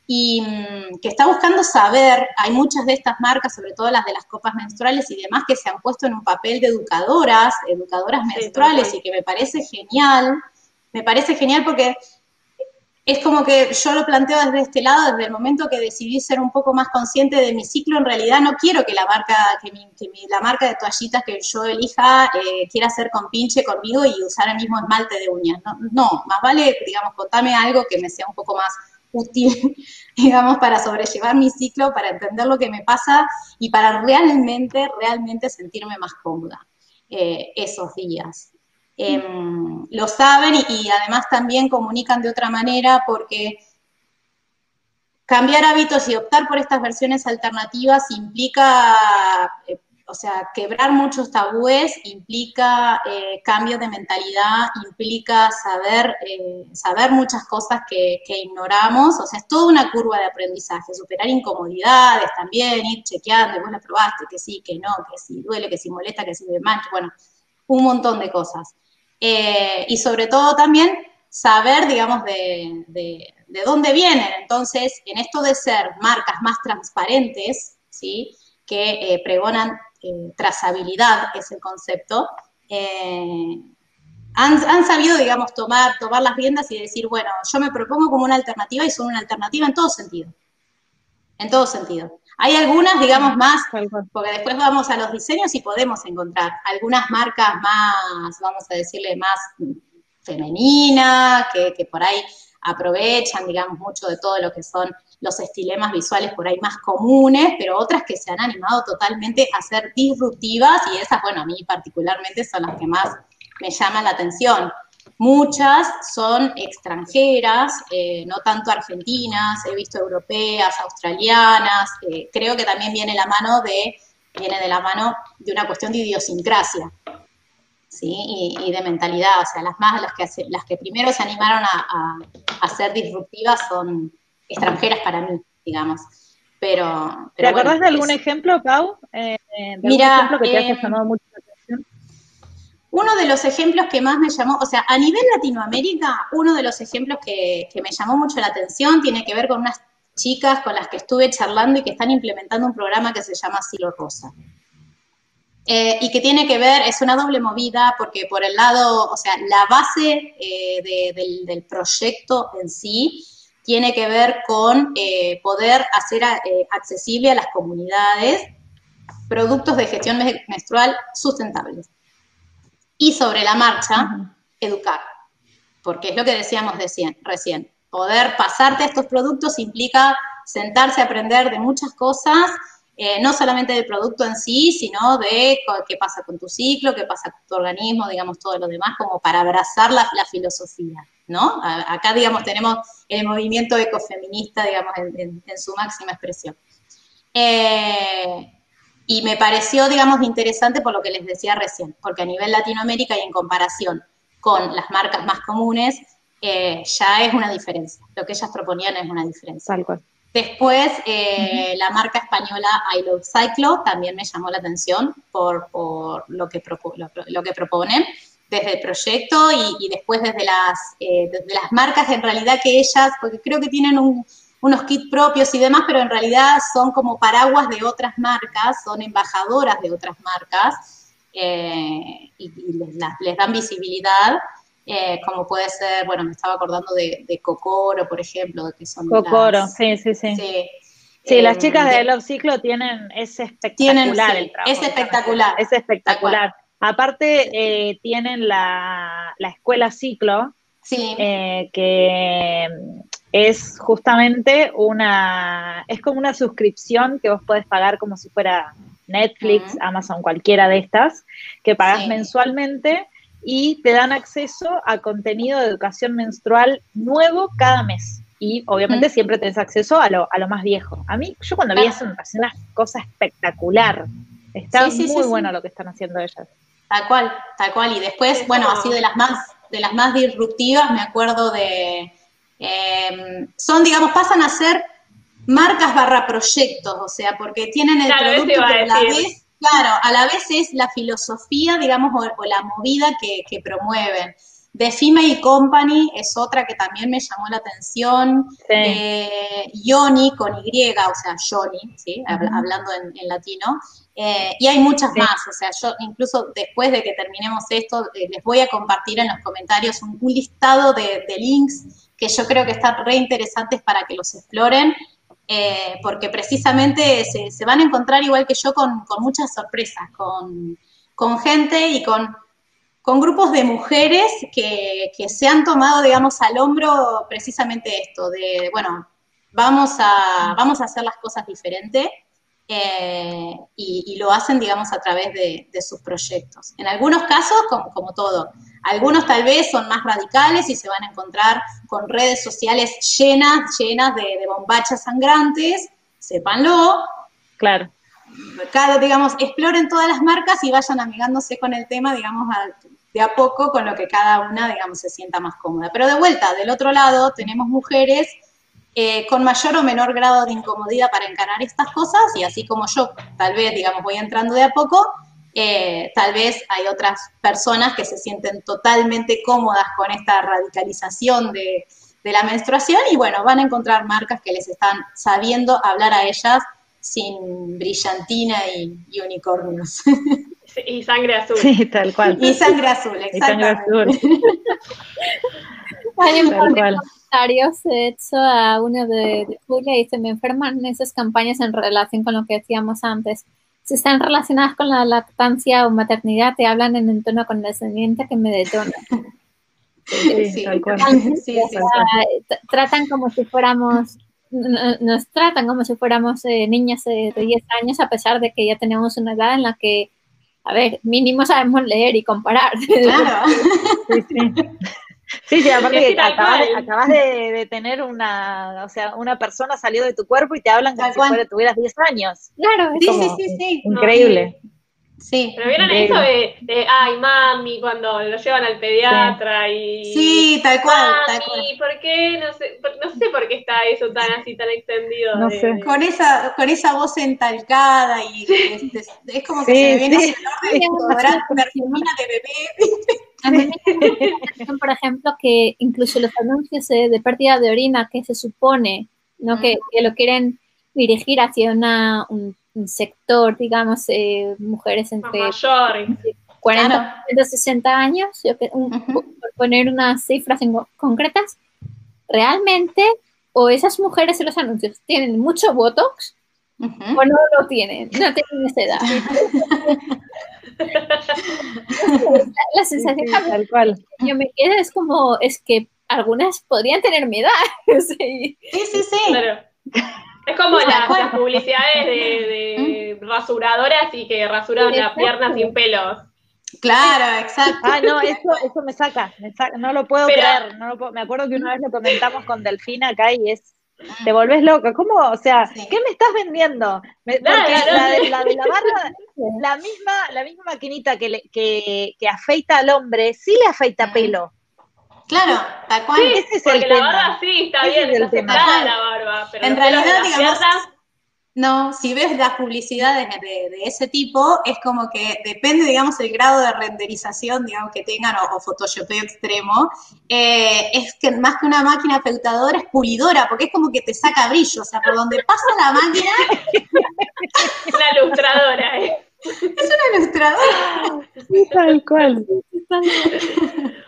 y mm, que está buscando saber, hay muchas de estas marcas, sobre todo las de las copas menstruales y demás, que se han puesto en un papel de educadoras, educadoras menstruales y que me parece genial, me parece genial porque es como que yo lo planteo desde este lado, desde el momento que decidí ser un poco más consciente de mi ciclo, en realidad no quiero que la marca, que, la marca de toallitas que yo elija eh, quiera hacer con pinche conmigo y usar el mismo esmalte de uñas. No, no, más vale, digamos, contame algo que me sea un poco más útil, digamos, para sobrellevar mi ciclo, para entender lo que me pasa y para realmente, realmente sentirme más cómoda eh, esos días. Em, lo saben y, además también comunican de otra manera porque cambiar hábitos y optar por estas versiones alternativas implica, eh, o sea, quebrar muchos tabúes, implica eh, cambio de mentalidad, implica saber, eh, saber muchas cosas que, ignoramos, o sea, es toda una curva de aprendizaje, superar incomodidades también, ir chequeando, vos la probaste, que sí, que no, que sí duele, que sí molesta, que sí mal, bueno, un montón de cosas. Eh, y sobre todo también saber, digamos, de, de, dónde vienen. Entonces, en esto de ser marcas más transparentes, ¿sí? que eh, pregonan eh, trazabilidad, es el concepto, han, sabido, digamos, tomar, tomar las riendas y decir, bueno, yo me propongo como una alternativa y son una alternativa en todo sentido. En todo sentido. Hay algunas, digamos, más, porque después vamos a los diseños y podemos encontrar algunas marcas más, vamos a decirle, más femeninas, que, por ahí aprovechan, digamos, mucho de todo lo que son los estilemas visuales por ahí más comunes, pero otras que se han animado totalmente a ser disruptivas y esas, bueno, a mí particularmente son las que más me llaman la atención. Muchas son extranjeras, eh, no tanto argentinas, he visto europeas, australianas, eh, creo que también viene la mano de, viene de la mano de una cuestión de idiosincrasia, ¿sí? Y, de mentalidad, o sea, las más, las que, las que primero se animaron a, ser disruptivas son extranjeras para mí, digamos. Pero, ¿Te acordás de algún ejemplo, Pau? Eh, de mira, ejemplo que te haya llamado mucho uno de los ejemplos que más me llamó, o sea, a nivel Latinoamérica, uno de los ejemplos que, me llamó mucho la atención tiene que ver con unas chicas con las que estuve charlando y que están implementando un programa que se llama Silo Rosa. Eh, y que tiene que ver, es una doble movida, porque por el lado, o sea, la base eh, del, proyecto en sí tiene que ver con eh, poder hacer accesible a las comunidades productos de gestión menstrual sustentables y sobre la marcha educar, porque es lo que decíamos recién, recién. Poder pasarte a estos productos implica sentarse a aprender de muchas cosas, eh, no solamente del producto en sí, sino de qué pasa con tu ciclo, qué pasa con tu organismo, digamos, todo lo demás, como para abrazar la, filosofía, ¿no? acá, digamos, tenemos el movimiento ecofeminista, digamos, en, su máxima expresión. Eh, y me pareció, digamos, interesante por lo que les decía recién, porque a nivel Latinoamérica y en comparación con las marcas más comunes, eh, ya es una diferencia. Lo que ellas proponían es una diferencia. Tal cual. Después, eh, la marca española I Love Cyclo también me llamó la atención por, lo, que lo, que proponen desde el proyecto y, después desde las, eh, desde las marcas, en realidad que ellas, porque creo que tienen un, unos kits propios y demás, pero en realidad son como paraguas de otras marcas, son embajadoras de otras marcas eh, y, les, dan visibilidad. Eh, como puede ser, bueno, me estaba acordando de, de Cocoro, por ejemplo, que son Cocoro, sí, sí, sí. Sí, las chicas de, Love Ciclo tienen, es espectacular el trabajo. Es espectacular. Es espectacular. Aparte, eh, tienen la, la, escuela Ciclo, sí. que es justamente una, es como una suscripción que vos podés pagar como si fuera Netflix, Amazon, cualquiera de estas, que pagas mensualmente y te dan acceso a contenido de educación menstrual nuevo cada mes. Y obviamente siempre tenés acceso a lo, a lo más viejo. A mí, yo cuando vi eso me pareció una cosa espectacular. Está muy bueno lo que están haciendo ellas. Tal cual, tal cual. Y después, bueno, así de las más, de las más disruptivas, me acuerdo de Em, son, digamos, pasan a ser marcas barra proyectos, o sea, porque tienen el producto a la vez, claro, a la vez es la filosofía, digamos, o, la movida que, promueven. The Female Company es otra que también me llamó la atención. Eh, Yoni con Y, o sea, Yoni, ¿sí? hablando en, latino. Eh, y hay muchas más, o sea, yo incluso después de que terminemos esto, eh, les voy a compartir en los comentarios un, listado de, de links que yo creo que están re interesantes para que los exploren, eh, porque precisamente se, van a encontrar igual que yo con, muchas sorpresas, con, gente y con, con, grupos de mujeres que, se han tomado, digamos, al hombro precisamente esto, de, bueno, vamos a, vamos a hacer las cosas diferentes. Eh, y, lo hacen, digamos, a través de, sus proyectos. En algunos casos, como, como todo, algunos tal vez son más radicales y se van a encontrar con redes sociales llenas, llenas de, bombachas sangrantes, sépanlo. Claro. Cada, digamos, exploren todas las marcas y vayan amigándose con el tema, digamos, de a poco con lo que cada una, digamos, se sienta más cómoda. Pero de vuelta, del otro lado tenemos mujeres eh, con mayor o menor grado de incomodidad para encarar estas cosas y así como yo, tal vez, digamos, voy entrando de a poco, eh, tal vez hay otras personas que se sienten totalmente cómodas con esta radicalización de, la menstruación y bueno, van a encontrar marcas que les están sabiendo hablar a ellas sin brillantina y, unicornios. y sangre azul. Sí, tal cual. Y sangre azul, exactamente. Hay un par de comentarios hecho a uno de, de Julia y dice, me enferman esas campañas en relación con lo que decíamos antes si están relacionadas con la lactancia o maternidad, te hablan en un tono condescendiente que me detona. Sí, sí, sí, tratan como si fuéramos, nos tratan como si fuéramos eh, niñas de 10 años, a pesar de que ya tenemos una edad en la que, a ver, mínimo sabemos leer y comparar. Claro. sí, sí. Aparte que acabas, de, tener una, o sea, una persona salió de tu cuerpo y te hablan como si fuera, tuvieras 10 años. Claro, sí, sí, sí, sí. Increíble. Sí. Pero vieron eso de, ay, mami, cuando lo llevan al pediatra y. Sí, tal cual. Mami, tal ¿por qué? No sé, no sé por qué está eso tan así, tan extendido. No sé. Con esa, con esa voz entalcada y es, como que se me viene sí. de de bebé. Por ejemplo, que incluso los anuncios de pérdida de orina que se supone ¿no? que, que lo quieren dirigir hacia una, un sector, digamos, eh, mujeres entre 40 y 60 años, por poner unas cifras concretas, realmente o esas mujeres en los anuncios tienen mucho Botox o no lo tienen, no tienen esa edad. la, sensación tal cual. yo me quedo es como, es que algunas podrían tener mi edad. sí, sí, sí. Es como las, publicidades de, ¿Mm? rasuradoras y que rasuran la pierna sin pelos. Claro, exacto. Ah, no, eso, eso me saca, no lo puedo creer. No me acuerdo que una vez lo comentamos con Delfina acá y es te volvés loca. ¿Cómo? O sea, ¿qué me estás vendiendo? porque la, de, la, barba, la misma, la misma maquinita que, que, que, afeita al hombre, sí le afeita pelo. Claro, tal cual. Sí, Ese es porque el la barba sí está bien, está aceptada la barba, pero en realidad, digamos, no, si ves las publicidades de, ese tipo, es como que depende, digamos, el grado de renderización, digamos, que tengan o, photoshopeo extremo, eh, es que más que una máquina afeitadora es pulidora, porque es como que te saca brillo, o sea, por donde pasa la máquina... una ilustradora, ¿eh? Es una ilustradora. tal cual.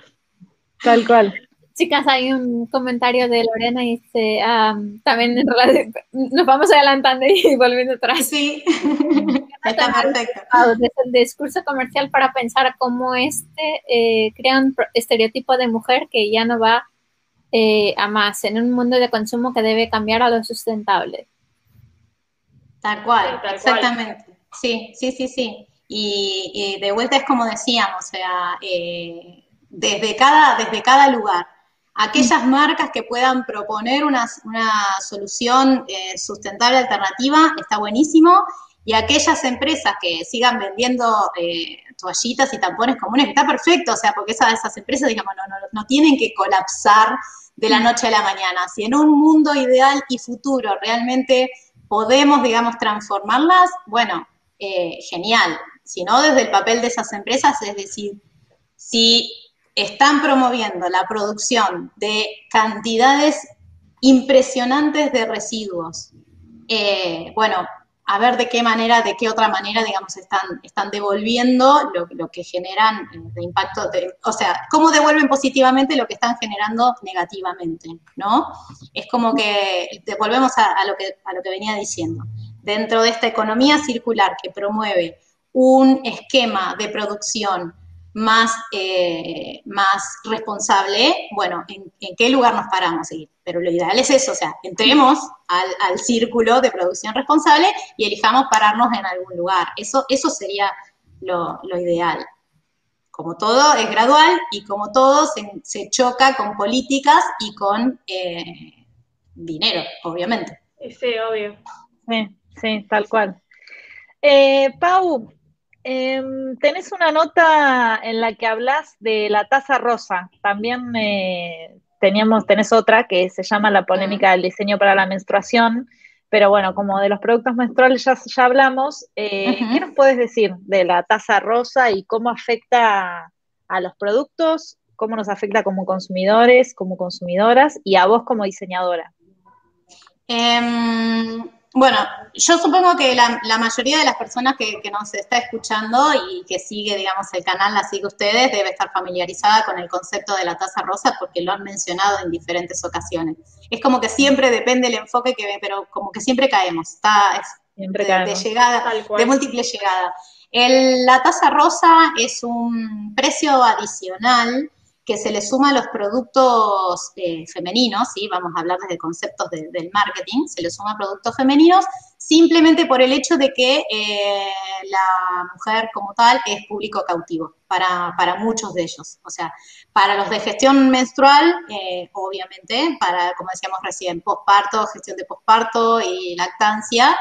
Tal cual. Chicas, hay un comentario de Lorena y dice, también en realidad, nos vamos adelantando y volviendo atrás. Sí, está perfecto. Desde el discurso comercial para pensar cómo este eh, crea un estereotipo de mujer que ya no va eh, a más en un mundo de consumo que debe cambiar a lo sustentable. Tal cual, exactamente. Sí, sí, sí, sí. Y, de vuelta es como decíamos, o sea, eh, desde, cada, desde cada lugar aquellas marcas que puedan proponer una, solución eh, sustentable alternativa, está buenísimo, y aquellas empresas que sigan vendiendo eh, toallitas y tampones comunes, está perfecto, o sea, porque esas, esas empresas, digamos, no, no, tienen que colapsar de la noche a la mañana. Si en un mundo ideal y futuro realmente podemos, digamos, transformarlas, bueno, eh, genial. Si no, desde el papel de esas empresas, es decir, si están promoviendo la producción de cantidades impresionantes de residuos. Eh, bueno, a ver de qué manera, de qué otra manera, digamos, están, están devolviendo lo, que generan eh, de impacto, o sea, cómo devuelven positivamente lo que están generando negativamente, ¿no? Es como que que, a lo que venía diciendo. Dentro de esta economía circular que promueve un esquema de producción más, eh, más responsable, bueno, ¿en, qué lugar nos paramos? Pero lo ideal es eso, o sea, entremos al, círculo de producción responsable y elijamos pararnos en algún lugar. Eso, eso sería lo, ideal. Como todo es gradual y como todo se, choca con políticas y con eh, dinero, obviamente. Sí, obvio. Sí, sí, tal cual. Eh, Pau, Em, tenés una nota en la que hablas de la taza rosa. También eh, teníamos, tenés otra que se llama La polémica del diseño para la menstruación. Pero bueno, como de los productos menstruales ya, ya hablamos, eh, ¿qué nos puedes decir de la taza rosa y cómo afecta a los productos? ¿Cómo nos afecta como consumidores, como consumidoras y a vos como diseñadora? Em, bueno, yo supongo que la, mayoría de las personas que, nos está escuchando y que sigue, digamos, el canal, la sigue ustedes, debe estar familiarizada con el concepto de la taza rosa porque lo han mencionado en diferentes ocasiones. Es como que siempre depende el enfoque que ve, pero como que siempre caemos, está siempre de, llegada, de múltiple llegada. la taza rosa es un precio adicional que se le suma a los productos eh, femeninos, ¿sí? vamos a hablar desde conceptos del marketing, se le suma a productos femeninos simplemente por el hecho de que eh, la mujer como tal es público cautivo para, muchos de ellos. O sea, para los de gestión menstrual, eh, obviamente, para, como decíamos recién, posparto, gestión de posparto y lactancia,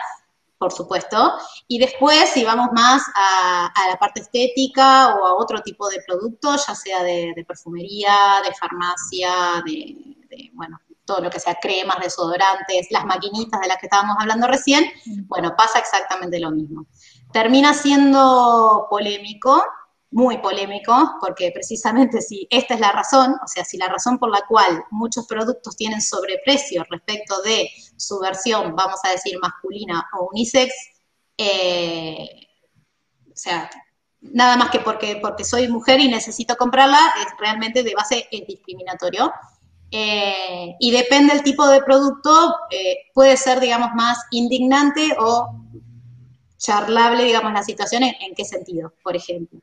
por supuesto. Y después, si vamos más a, la parte estética o a otro tipo de productos, ya sea de, perfumería, de farmacia, de, bueno, todo lo que sea cremas, desodorantes, las maquinitas de las que estábamos hablando recién, bueno, pasa exactamente lo mismo. Termina siendo polémico muy polémico, porque precisamente si esta es la razón, o sea, si la razón por la cual muchos productos tienen sobreprecio respecto de su versión, vamos a decir, masculina o unisex, eh, o sea, nada más que porque, porque soy mujer y necesito comprarla, es realmente de base es discriminatorio. Eh, y depende del tipo de producto, eh, puede ser, digamos, más indignante o charlable, digamos, la situación, en qué sentido, por ejemplo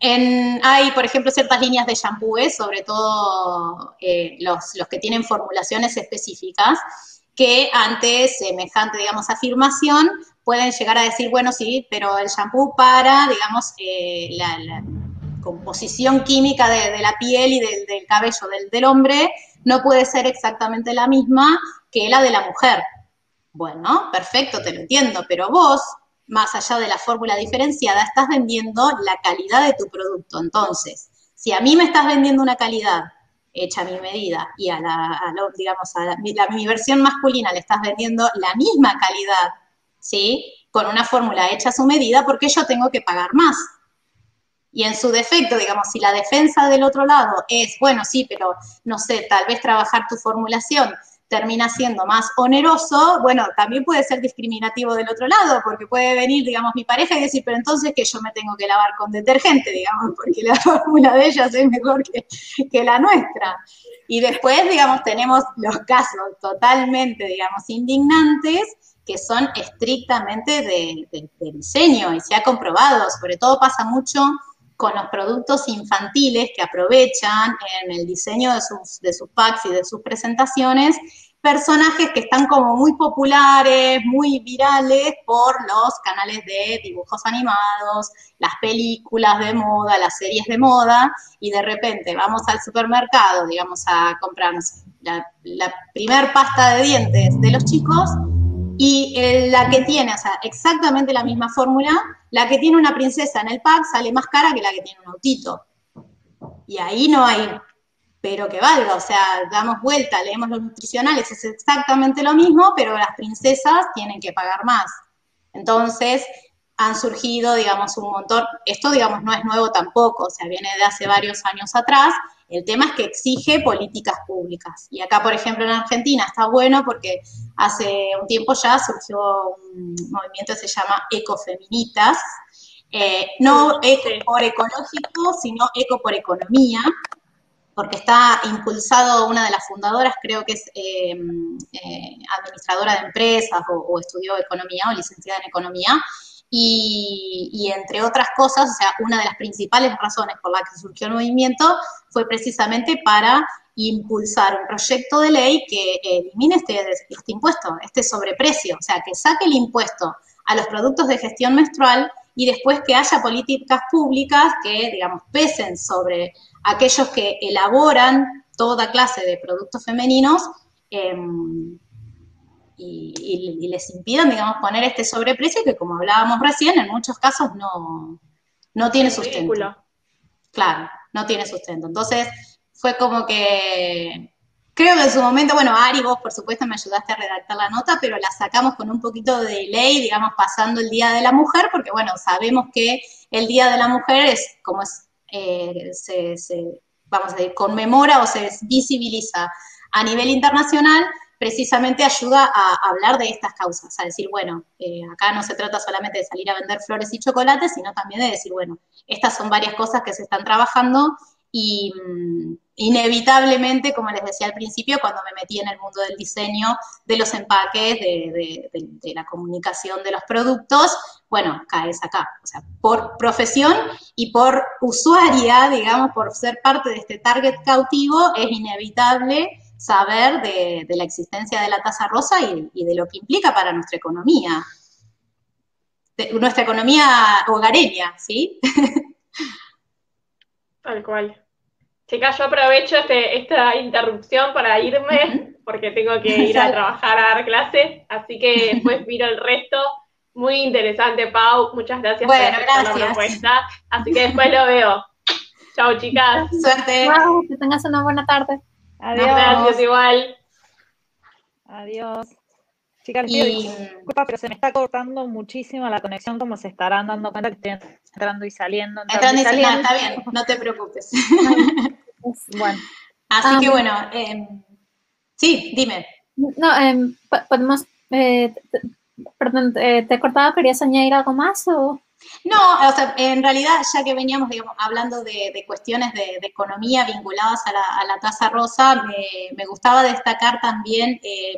hay, por ejemplo, ciertas líneas de shampoos, sobre todo eh, los, que tienen formulaciones específicas, que ante semejante, digamos, afirmación pueden llegar a decir, bueno, sí, pero el shampoo para, digamos, eh, la, composición química de, la piel y del, cabello del, del hombre no puede ser exactamente la misma que la de la mujer. Bueno, perfecto, te lo entiendo, pero vos, más allá de la fórmula diferenciada, estás vendiendo la calidad de tu producto. Entonces, si a mí me estás vendiendo una calidad hecha a mi medida y a la, digamos, a mi versión masculina le estás vendiendo la misma calidad, ¿sí? Con una fórmula hecha a su medida, porque yo tengo que pagar más. Y en su defecto, digamos, si la defensa del otro lado es, bueno, sí, pero no sé, tal vez trabajar tu formulación termina siendo más oneroso, bueno, también puede ser discriminativo del otro lado, porque puede venir, digamos, mi pareja y decir, pero entonces que yo me tengo que lavar con detergente, digamos, porque la fórmula de ellas es mejor que, la nuestra. Y después, digamos, tenemos los casos totalmente, digamos, indignantes, que son estrictamente de, de diseño, y se ha comprobado, sobre todo pasa mucho con los productos infantiles que aprovechan en el diseño de sus, de sus packs y de sus presentaciones personajes que están como muy populares, muy virales por los canales de dibujos animados, las películas de moda, las series de moda, y de repente vamos al supermercado, digamos, a comprarnos la, la primer pasta de dientes de los chicos y la que tiene, o sea, exactamente la misma fórmula, la que tiene una princesa en el pack sale más cara que la que tiene un autito. Y ahí no hay, pero que valga, o sea, damos vuelta, leemos los nutricionales, es exactamente lo mismo, pero las princesas tienen que pagar más. Entonces, han surgido, digamos, un montón, esto, digamos, no es nuevo tampoco, o sea, viene de hace varios años atrás, el tema es que exige políticas públicas. Y acá, por ejemplo, en Argentina está bueno porque hace un tiempo ya surgió un movimiento que se llama Ecofeminitas, eh, no eco por ecológico, sino eco por economía, porque está impulsado una de las fundadoras, creo que es eh, eh, administradora de empresas o, o, estudió economía o licenciada en economía, y, entre otras cosas, o sea, una de las principales razones por las que surgió el movimiento fue precisamente para impulsar un proyecto de ley que elimine este, este impuesto, este sobreprecio, o sea, que saque el impuesto a los productos de gestión menstrual y después que haya políticas públicas que, digamos, pesen sobre aquellos que elaboran toda clase de productos femeninos. Eh, y, les impidan, digamos, poner este sobreprecio que, como hablábamos recién, en muchos casos no, no tiene sustento. Claro, no tiene sustento. Entonces, fue como que, creo que en su momento, bueno, Ari, vos por supuesto me ayudaste a redactar la nota, pero la sacamos con un poquito de ley, digamos, pasando el Día de la Mujer, porque, bueno, sabemos que el Día de la Mujer es como es, eh, se, se, vamos a decir, conmemora o se visibiliza a nivel internacional, precisamente ayuda a hablar de estas causas, a decir, bueno, eh, acá no se trata solamente de salir a vender flores y chocolates, sino también de decir, bueno, estas son varias cosas que se están trabajando y mm, inevitablemente, como les decía al principio, cuando me metí en el mundo del diseño, de los empaques, de, la comunicación de los productos, bueno, caes acá. O sea, por profesión y por usuaria, digamos, por ser parte de este target cautivo, es inevitable saber de, la existencia de la tasa rosa y, de lo que implica para nuestra economía, nuestra economía hogareña, ¿sí? Tal cual. Chicas, yo aprovecho este, esta interrupción para irme, porque tengo que ir a trabajar a dar clases, así que después miro el resto. Muy interesante, Pau. Muchas gracias por la propuesta. Así que después lo veo. Chao, chicas. Suerte. que tengas una buena tarde. Adiós. Gracias, igual. Adiós. Chicas, disculpa, pero se me está cortando muchísimo la conexión, como se estarán dando cuenta que estoy entrando y saliendo. Entrando, y saliendo, está bien, no te preocupes. bueno. Así que bueno, em, sí, dime. No, eh, podemos, eh, perdón, eh, te he cortado, ¿querías añadir algo más o...? No, o sea, en realidad, ya que veníamos hablando de, cuestiones de, economía vinculadas a la, tasa rosa, me, gustaba destacar también eh,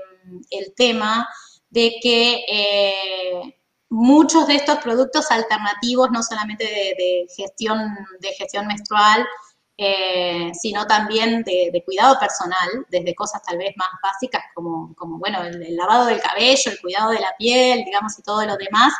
el tema de que eh, muchos de estos productos alternativos, no solamente de, gestión, de gestión menstrual, eh, sino también de, cuidado personal, desde cosas tal vez más básicas como, como bueno, el, lavado del cabello, el cuidado de la piel, digamos, y todo lo demás,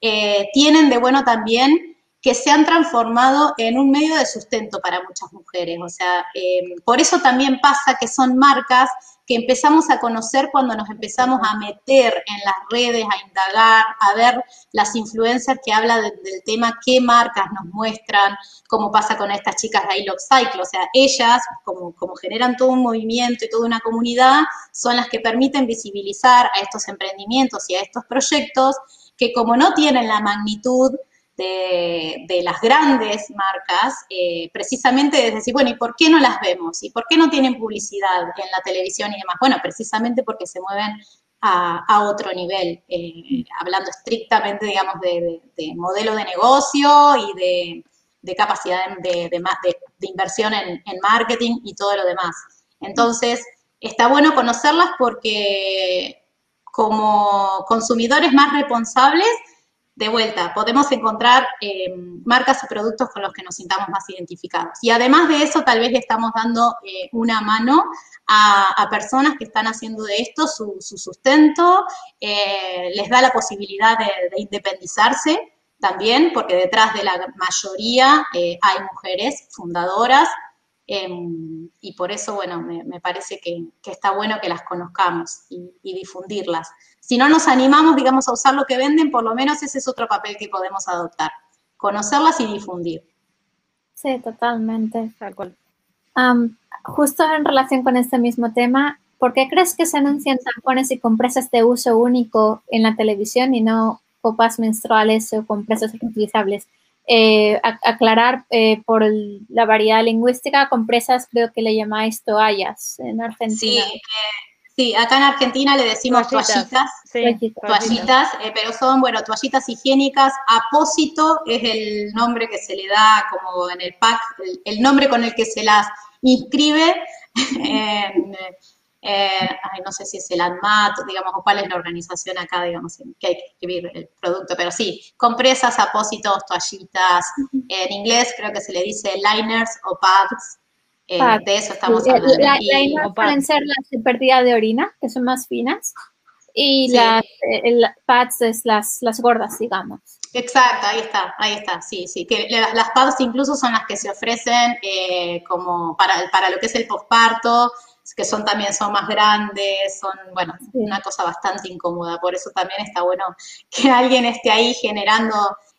eh, tienen de bueno también que se han transformado en un medio de sustento para muchas mujeres. O sea, eh, por eso también pasa que son marcas que empezamos a conocer cuando nos empezamos a meter en las redes, a indagar, a ver las influencers que hablan del tema, qué marcas nos muestran, cómo pasa con estas chicas de iLock Cycle. O sea, ellas, como, como generan todo un movimiento y toda una comunidad, son las que permiten visibilizar a estos emprendimientos y a estos proyectos que como no tienen la magnitud de, las grandes marcas, eh, precisamente es decir, bueno, ¿y por qué no las vemos? ¿Y por qué no tienen publicidad en la televisión y demás? Bueno, precisamente porque se mueven a, otro nivel, eh, hablando estrictamente, digamos, de, modelo de negocio y de, capacidad de, inversión en, en marketing y todo lo demás. Entonces, está bueno conocerlas porque como consumidores más responsables, de vuelta, podemos encontrar eh, marcas y productos con los que nos sintamos más identificados. Y además de eso, tal vez le estamos dando eh, una mano a, personas que están haciendo de esto su, sustento, eh, les da la posibilidad de, independizarse también, porque detrás de la mayoría hay mujeres fundadoras, em, y por eso, bueno, me, parece que, está bueno que las conozcamos y difundirlas si no nos animamos, digamos, a usar lo que venden, por lo menos ese es otro papel que podemos adoptar, conocerlas y difundir. Sí, totalmente. justo en relación con este mismo tema, ¿por qué crees que se anuncian tampones y compresas de uso único en la televisión y no copas menstruales o compresas reutilizables? Eh, aclarar eh, por la variedad lingüística, compresas creo que le llamáis toallas en Argentina. Sí, Sí, acá en Argentina le decimos toallitas, toallitas, eh, pero son, bueno, toallitas higiénicas. Apósito es el nombre que se le da como en el pack, el, nombre con el que se las inscribe. no sé si es el ANMAT, digamos, o cuál es la organización acá, digamos, que hay que escribir el producto, pero sí, compresas, apósitos, toallitas. En inglés creo que se le dice liners o pads, eh, de eso estamos hablando. La, la pueden ser las de pérdida de orina, que son más finas, y las eh, pads es las, las gordas, digamos. Exacto, ahí está, ahí está, sí, sí. Que las pads incluso son las que se ofrecen eh, como para, para lo que es el posparto, que son también son más grandes, son, bueno, una cosa bastante incómoda. Por eso también está bueno que alguien esté ahí generando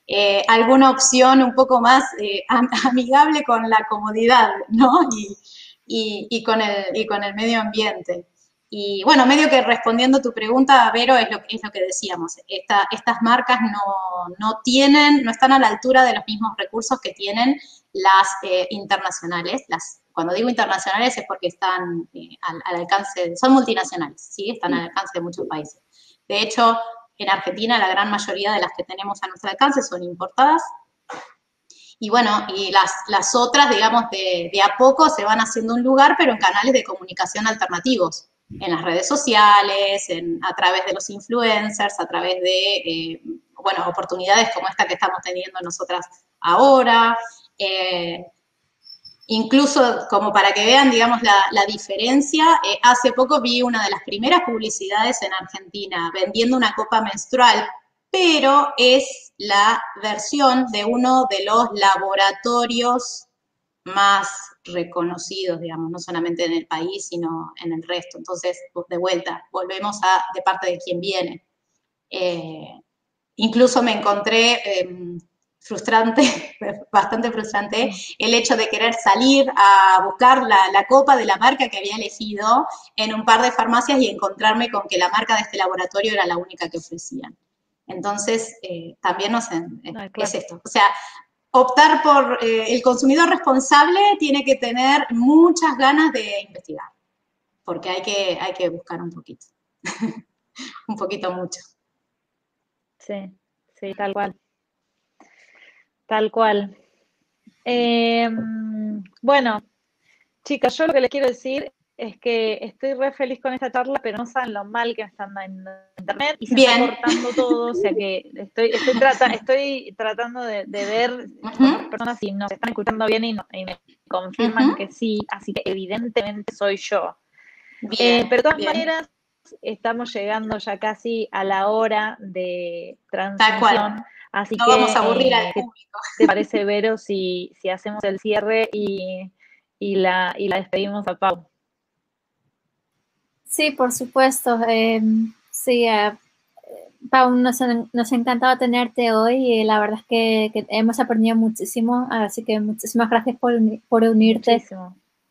eh, alguna opción un poco más eh, amigable con la comodidad, ¿no? Y, con el, con el medio ambiente. Y bueno, medio que respondiendo tu pregunta, Vero, es lo, es lo que decíamos. estas marcas no, tienen, no están a la altura de los mismos recursos que tienen las eh, internacionales. Las, cuando digo internacionales es porque están al, al, alcance, son multinacionales, ¿sí? Están al alcance de muchos países. De hecho, en Argentina la gran mayoría de las que tenemos a nuestro alcance son importadas. Y bueno, y las, las otras, digamos, de, de a poco se van haciendo un lugar, pero en canales de comunicación alternativos, en las redes sociales, en, a través de los influencers, a través de, eh, bueno, oportunidades como esta que estamos teniendo nosotras ahora. Eh, Incluso como para que vean, digamos, la, diferencia, eh, hace poco vi una de las primeras publicidades en Argentina vendiendo una copa menstrual, pero es la versión de uno de los laboratorios más reconocidos, digamos, no solamente en el país, sino en el resto. Entonces, de vuelta, volvemos a de parte de quien viene. Eh, incluso me encontré em, frustrante, bastante frustrante, el hecho de querer salir a buscar la, copa de la marca que había elegido en un par de farmacias y encontrarme con que la marca de este laboratorio era la única que ofrecían. Entonces, eh, también no sé, eh, ¿qué es esto? O sea, optar por eh, el consumidor responsable tiene que tener muchas ganas de investigar, porque hay que, hay que buscar un poquito, un poquito mucho. Sí, sí, tal cual. Tal cual. Em, bueno, chicas, yo lo que les quiero decir es que estoy re feliz con esta charla, pero no saben lo mal que me están dando en internet y se está cortando todo, o sea que estoy, estoy, estoy tratando de, ver las personas si nos están escuchando bien y, me confirman que sí, así que evidentemente soy yo. Eh, pero de todas maneras, estamos llegando ya casi a la hora de transición. Así no que, vamos a aburrir al eh, público. ¿Te parece, Vero, si, si hacemos el cierre y, y, la, y la despedimos a Pau? Sí, por supuesto. Em, sí, eh, Pau, nos, nos ha encantado tenerte hoy y la verdad es que, hemos aprendido muchísimo, así que muchísimas gracias por, por unirte.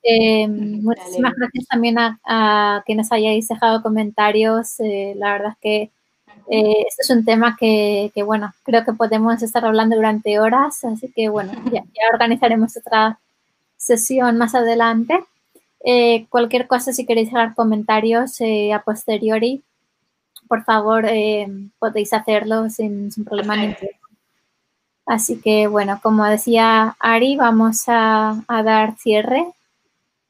Em, muchísimas gracias también a, a, quienes hayáis dejado comentarios. Eh, la verdad es que eh, este es un tema que, que, bueno, creo que podemos estar hablando durante horas, así que, bueno, ya, ya organizaremos otra sesión más adelante. Eh, cualquier cosa, si queréis dejar comentarios eh, a posteriori, por favor, eh, podéis hacerlo sin, problema ninguno. Así que, bueno, como decía Ari, vamos a, dar cierre.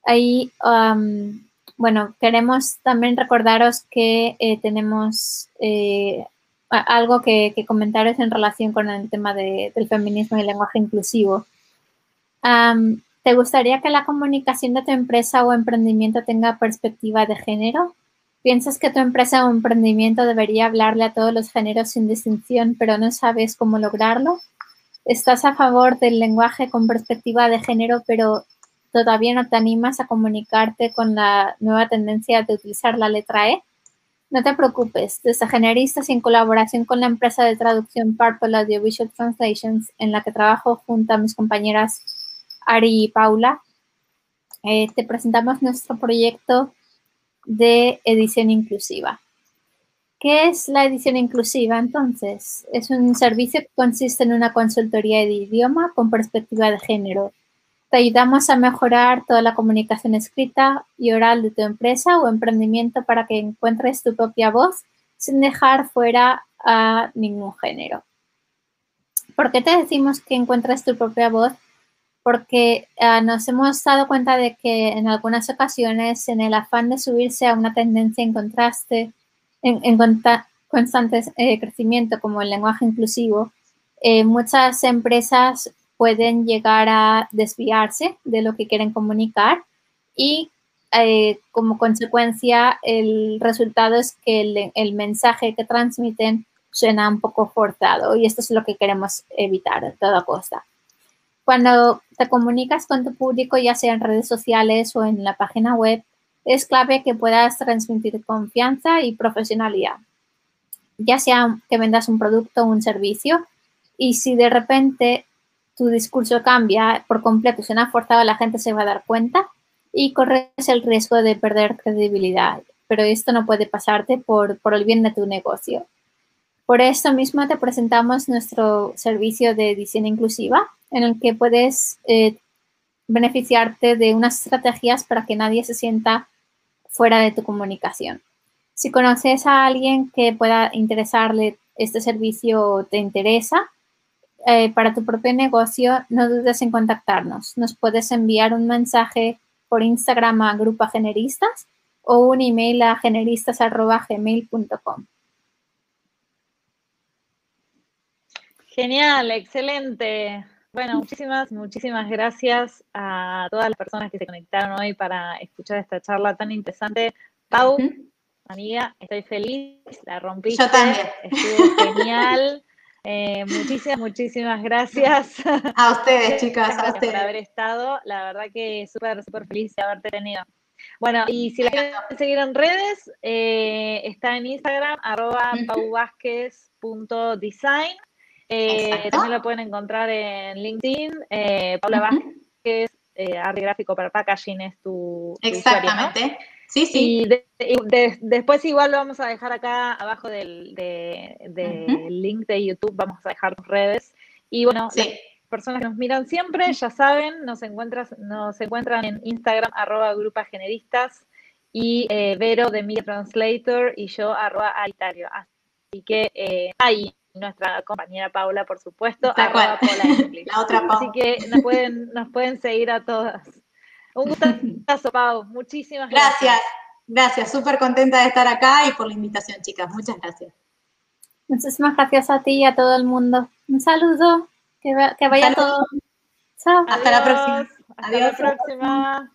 Ahí, um, bueno, queremos también recordaros que tenemos algo que, comentaros en relación con el tema del feminismo y el lenguaje inclusivo. ¿Te gustaría que la comunicación de tu empresa o emprendimiento tenga perspectiva de género? ¿Piensas que tu empresa o emprendimiento debería hablarle a todos los géneros sin distinción, pero no sabes cómo lograrlo? ¿Estás a favor del lenguaje con perspectiva de género, pero todavía no te animas a comunicarte con la nueva tendencia de utilizar la letra E? No te preocupes, desde Generistas en colaboración con la empresa de traducción Purple Audiovisual Translations, en la que trabajo junto a mis compañeras Ari y Paula, eh, te presentamos nuestro proyecto de edición inclusiva. ¿Qué es la edición inclusiva entonces? Es un servicio que consiste en una consultoría de idioma con perspectiva de género. Te ayudamos a mejorar toda la comunicación escrita y oral de tu empresa o emprendimiento para que encuentres tu propia voz sin dejar fuera a ningún género. ¿Por qué te decimos que encuentres tu propia voz? porque ah, nos hemos dado cuenta de que en algunas ocasiones, en el afán de subirse a una tendencia en contraste, en, constante eh, crecimiento como el lenguaje inclusivo, eh, muchas empresas pueden llegar a desviarse de lo que quieren comunicar y eh, como consecuencia el resultado es que el, el mensaje que transmiten suena un poco forzado y esto es lo que queremos evitar a toda costa. Cuando te comunicas con tu público, ya sea en redes sociales o en la página web, es clave que puedas transmitir confianza y profesionalidad. Ya sea que vendas un producto o un servicio, y si de repente tu discurso cambia por completo, suena forzado, la gente se va a dar cuenta y corres el riesgo de perder credibilidad. Pero esto no puede pasarte por, por el bien de tu negocio. Por esto mismo te presentamos nuestro servicio de edición inclusiva, en el que puedes eh, beneficiarte de unas estrategias para que nadie se sienta fuera de tu comunicación. Si conoces a alguien que pueda interesarle este servicio te interesa eh, para tu propio negocio, no dudes en contactarnos. Nos puedes enviar un mensaje por Instagram a Grupo Generistas o un email a generistas.gmail.com. Genial, excelente. Bueno, muchísimas, muchísimas gracias a todas las personas que se conectaron hoy para escuchar esta charla tan interesante. Pau, amiga, estoy feliz, la rompiste. Yo también. Estuvo genial. Eh, muchísimas, muchísimas gracias. A ustedes, chicas, a ustedes. Por haber estado. La verdad que súper, súper feliz de haberte tenido. Bueno, y si la quieren seguir en redes, eh, está en Instagram, arroba pauvázquez.design. Eh, también lo pueden encontrar en LinkedIn. Eh, Paula Vázquez, eh, arte gráfico para packaging es tu, Exactamente. Sí, sí. Y, después igual lo vamos a dejar acá abajo del, link de YouTube, vamos a dejar tus redes. Y bueno, las personas que nos miran siempre, ya saben, nos, encuentras, nos encuentran en Instagram, arroba grupa generistas, y eh, Vero de Media Translator, y yo, arroba Aitario. Así que eh, ahí nuestra compañera Paula, por supuesto, la otra Paula. Así que nos pueden, nos pueden seguir a todas. Un gustazo, Pau. Muchísimas gracias. Gracias, gracias. Súper contenta de estar acá y por la invitación, chicas. Muchas gracias. Muchísimas gracias a ti y a todo el mundo. Un saludo. Que, vaya todo. Chao. Hasta la próxima. Hasta la próxima.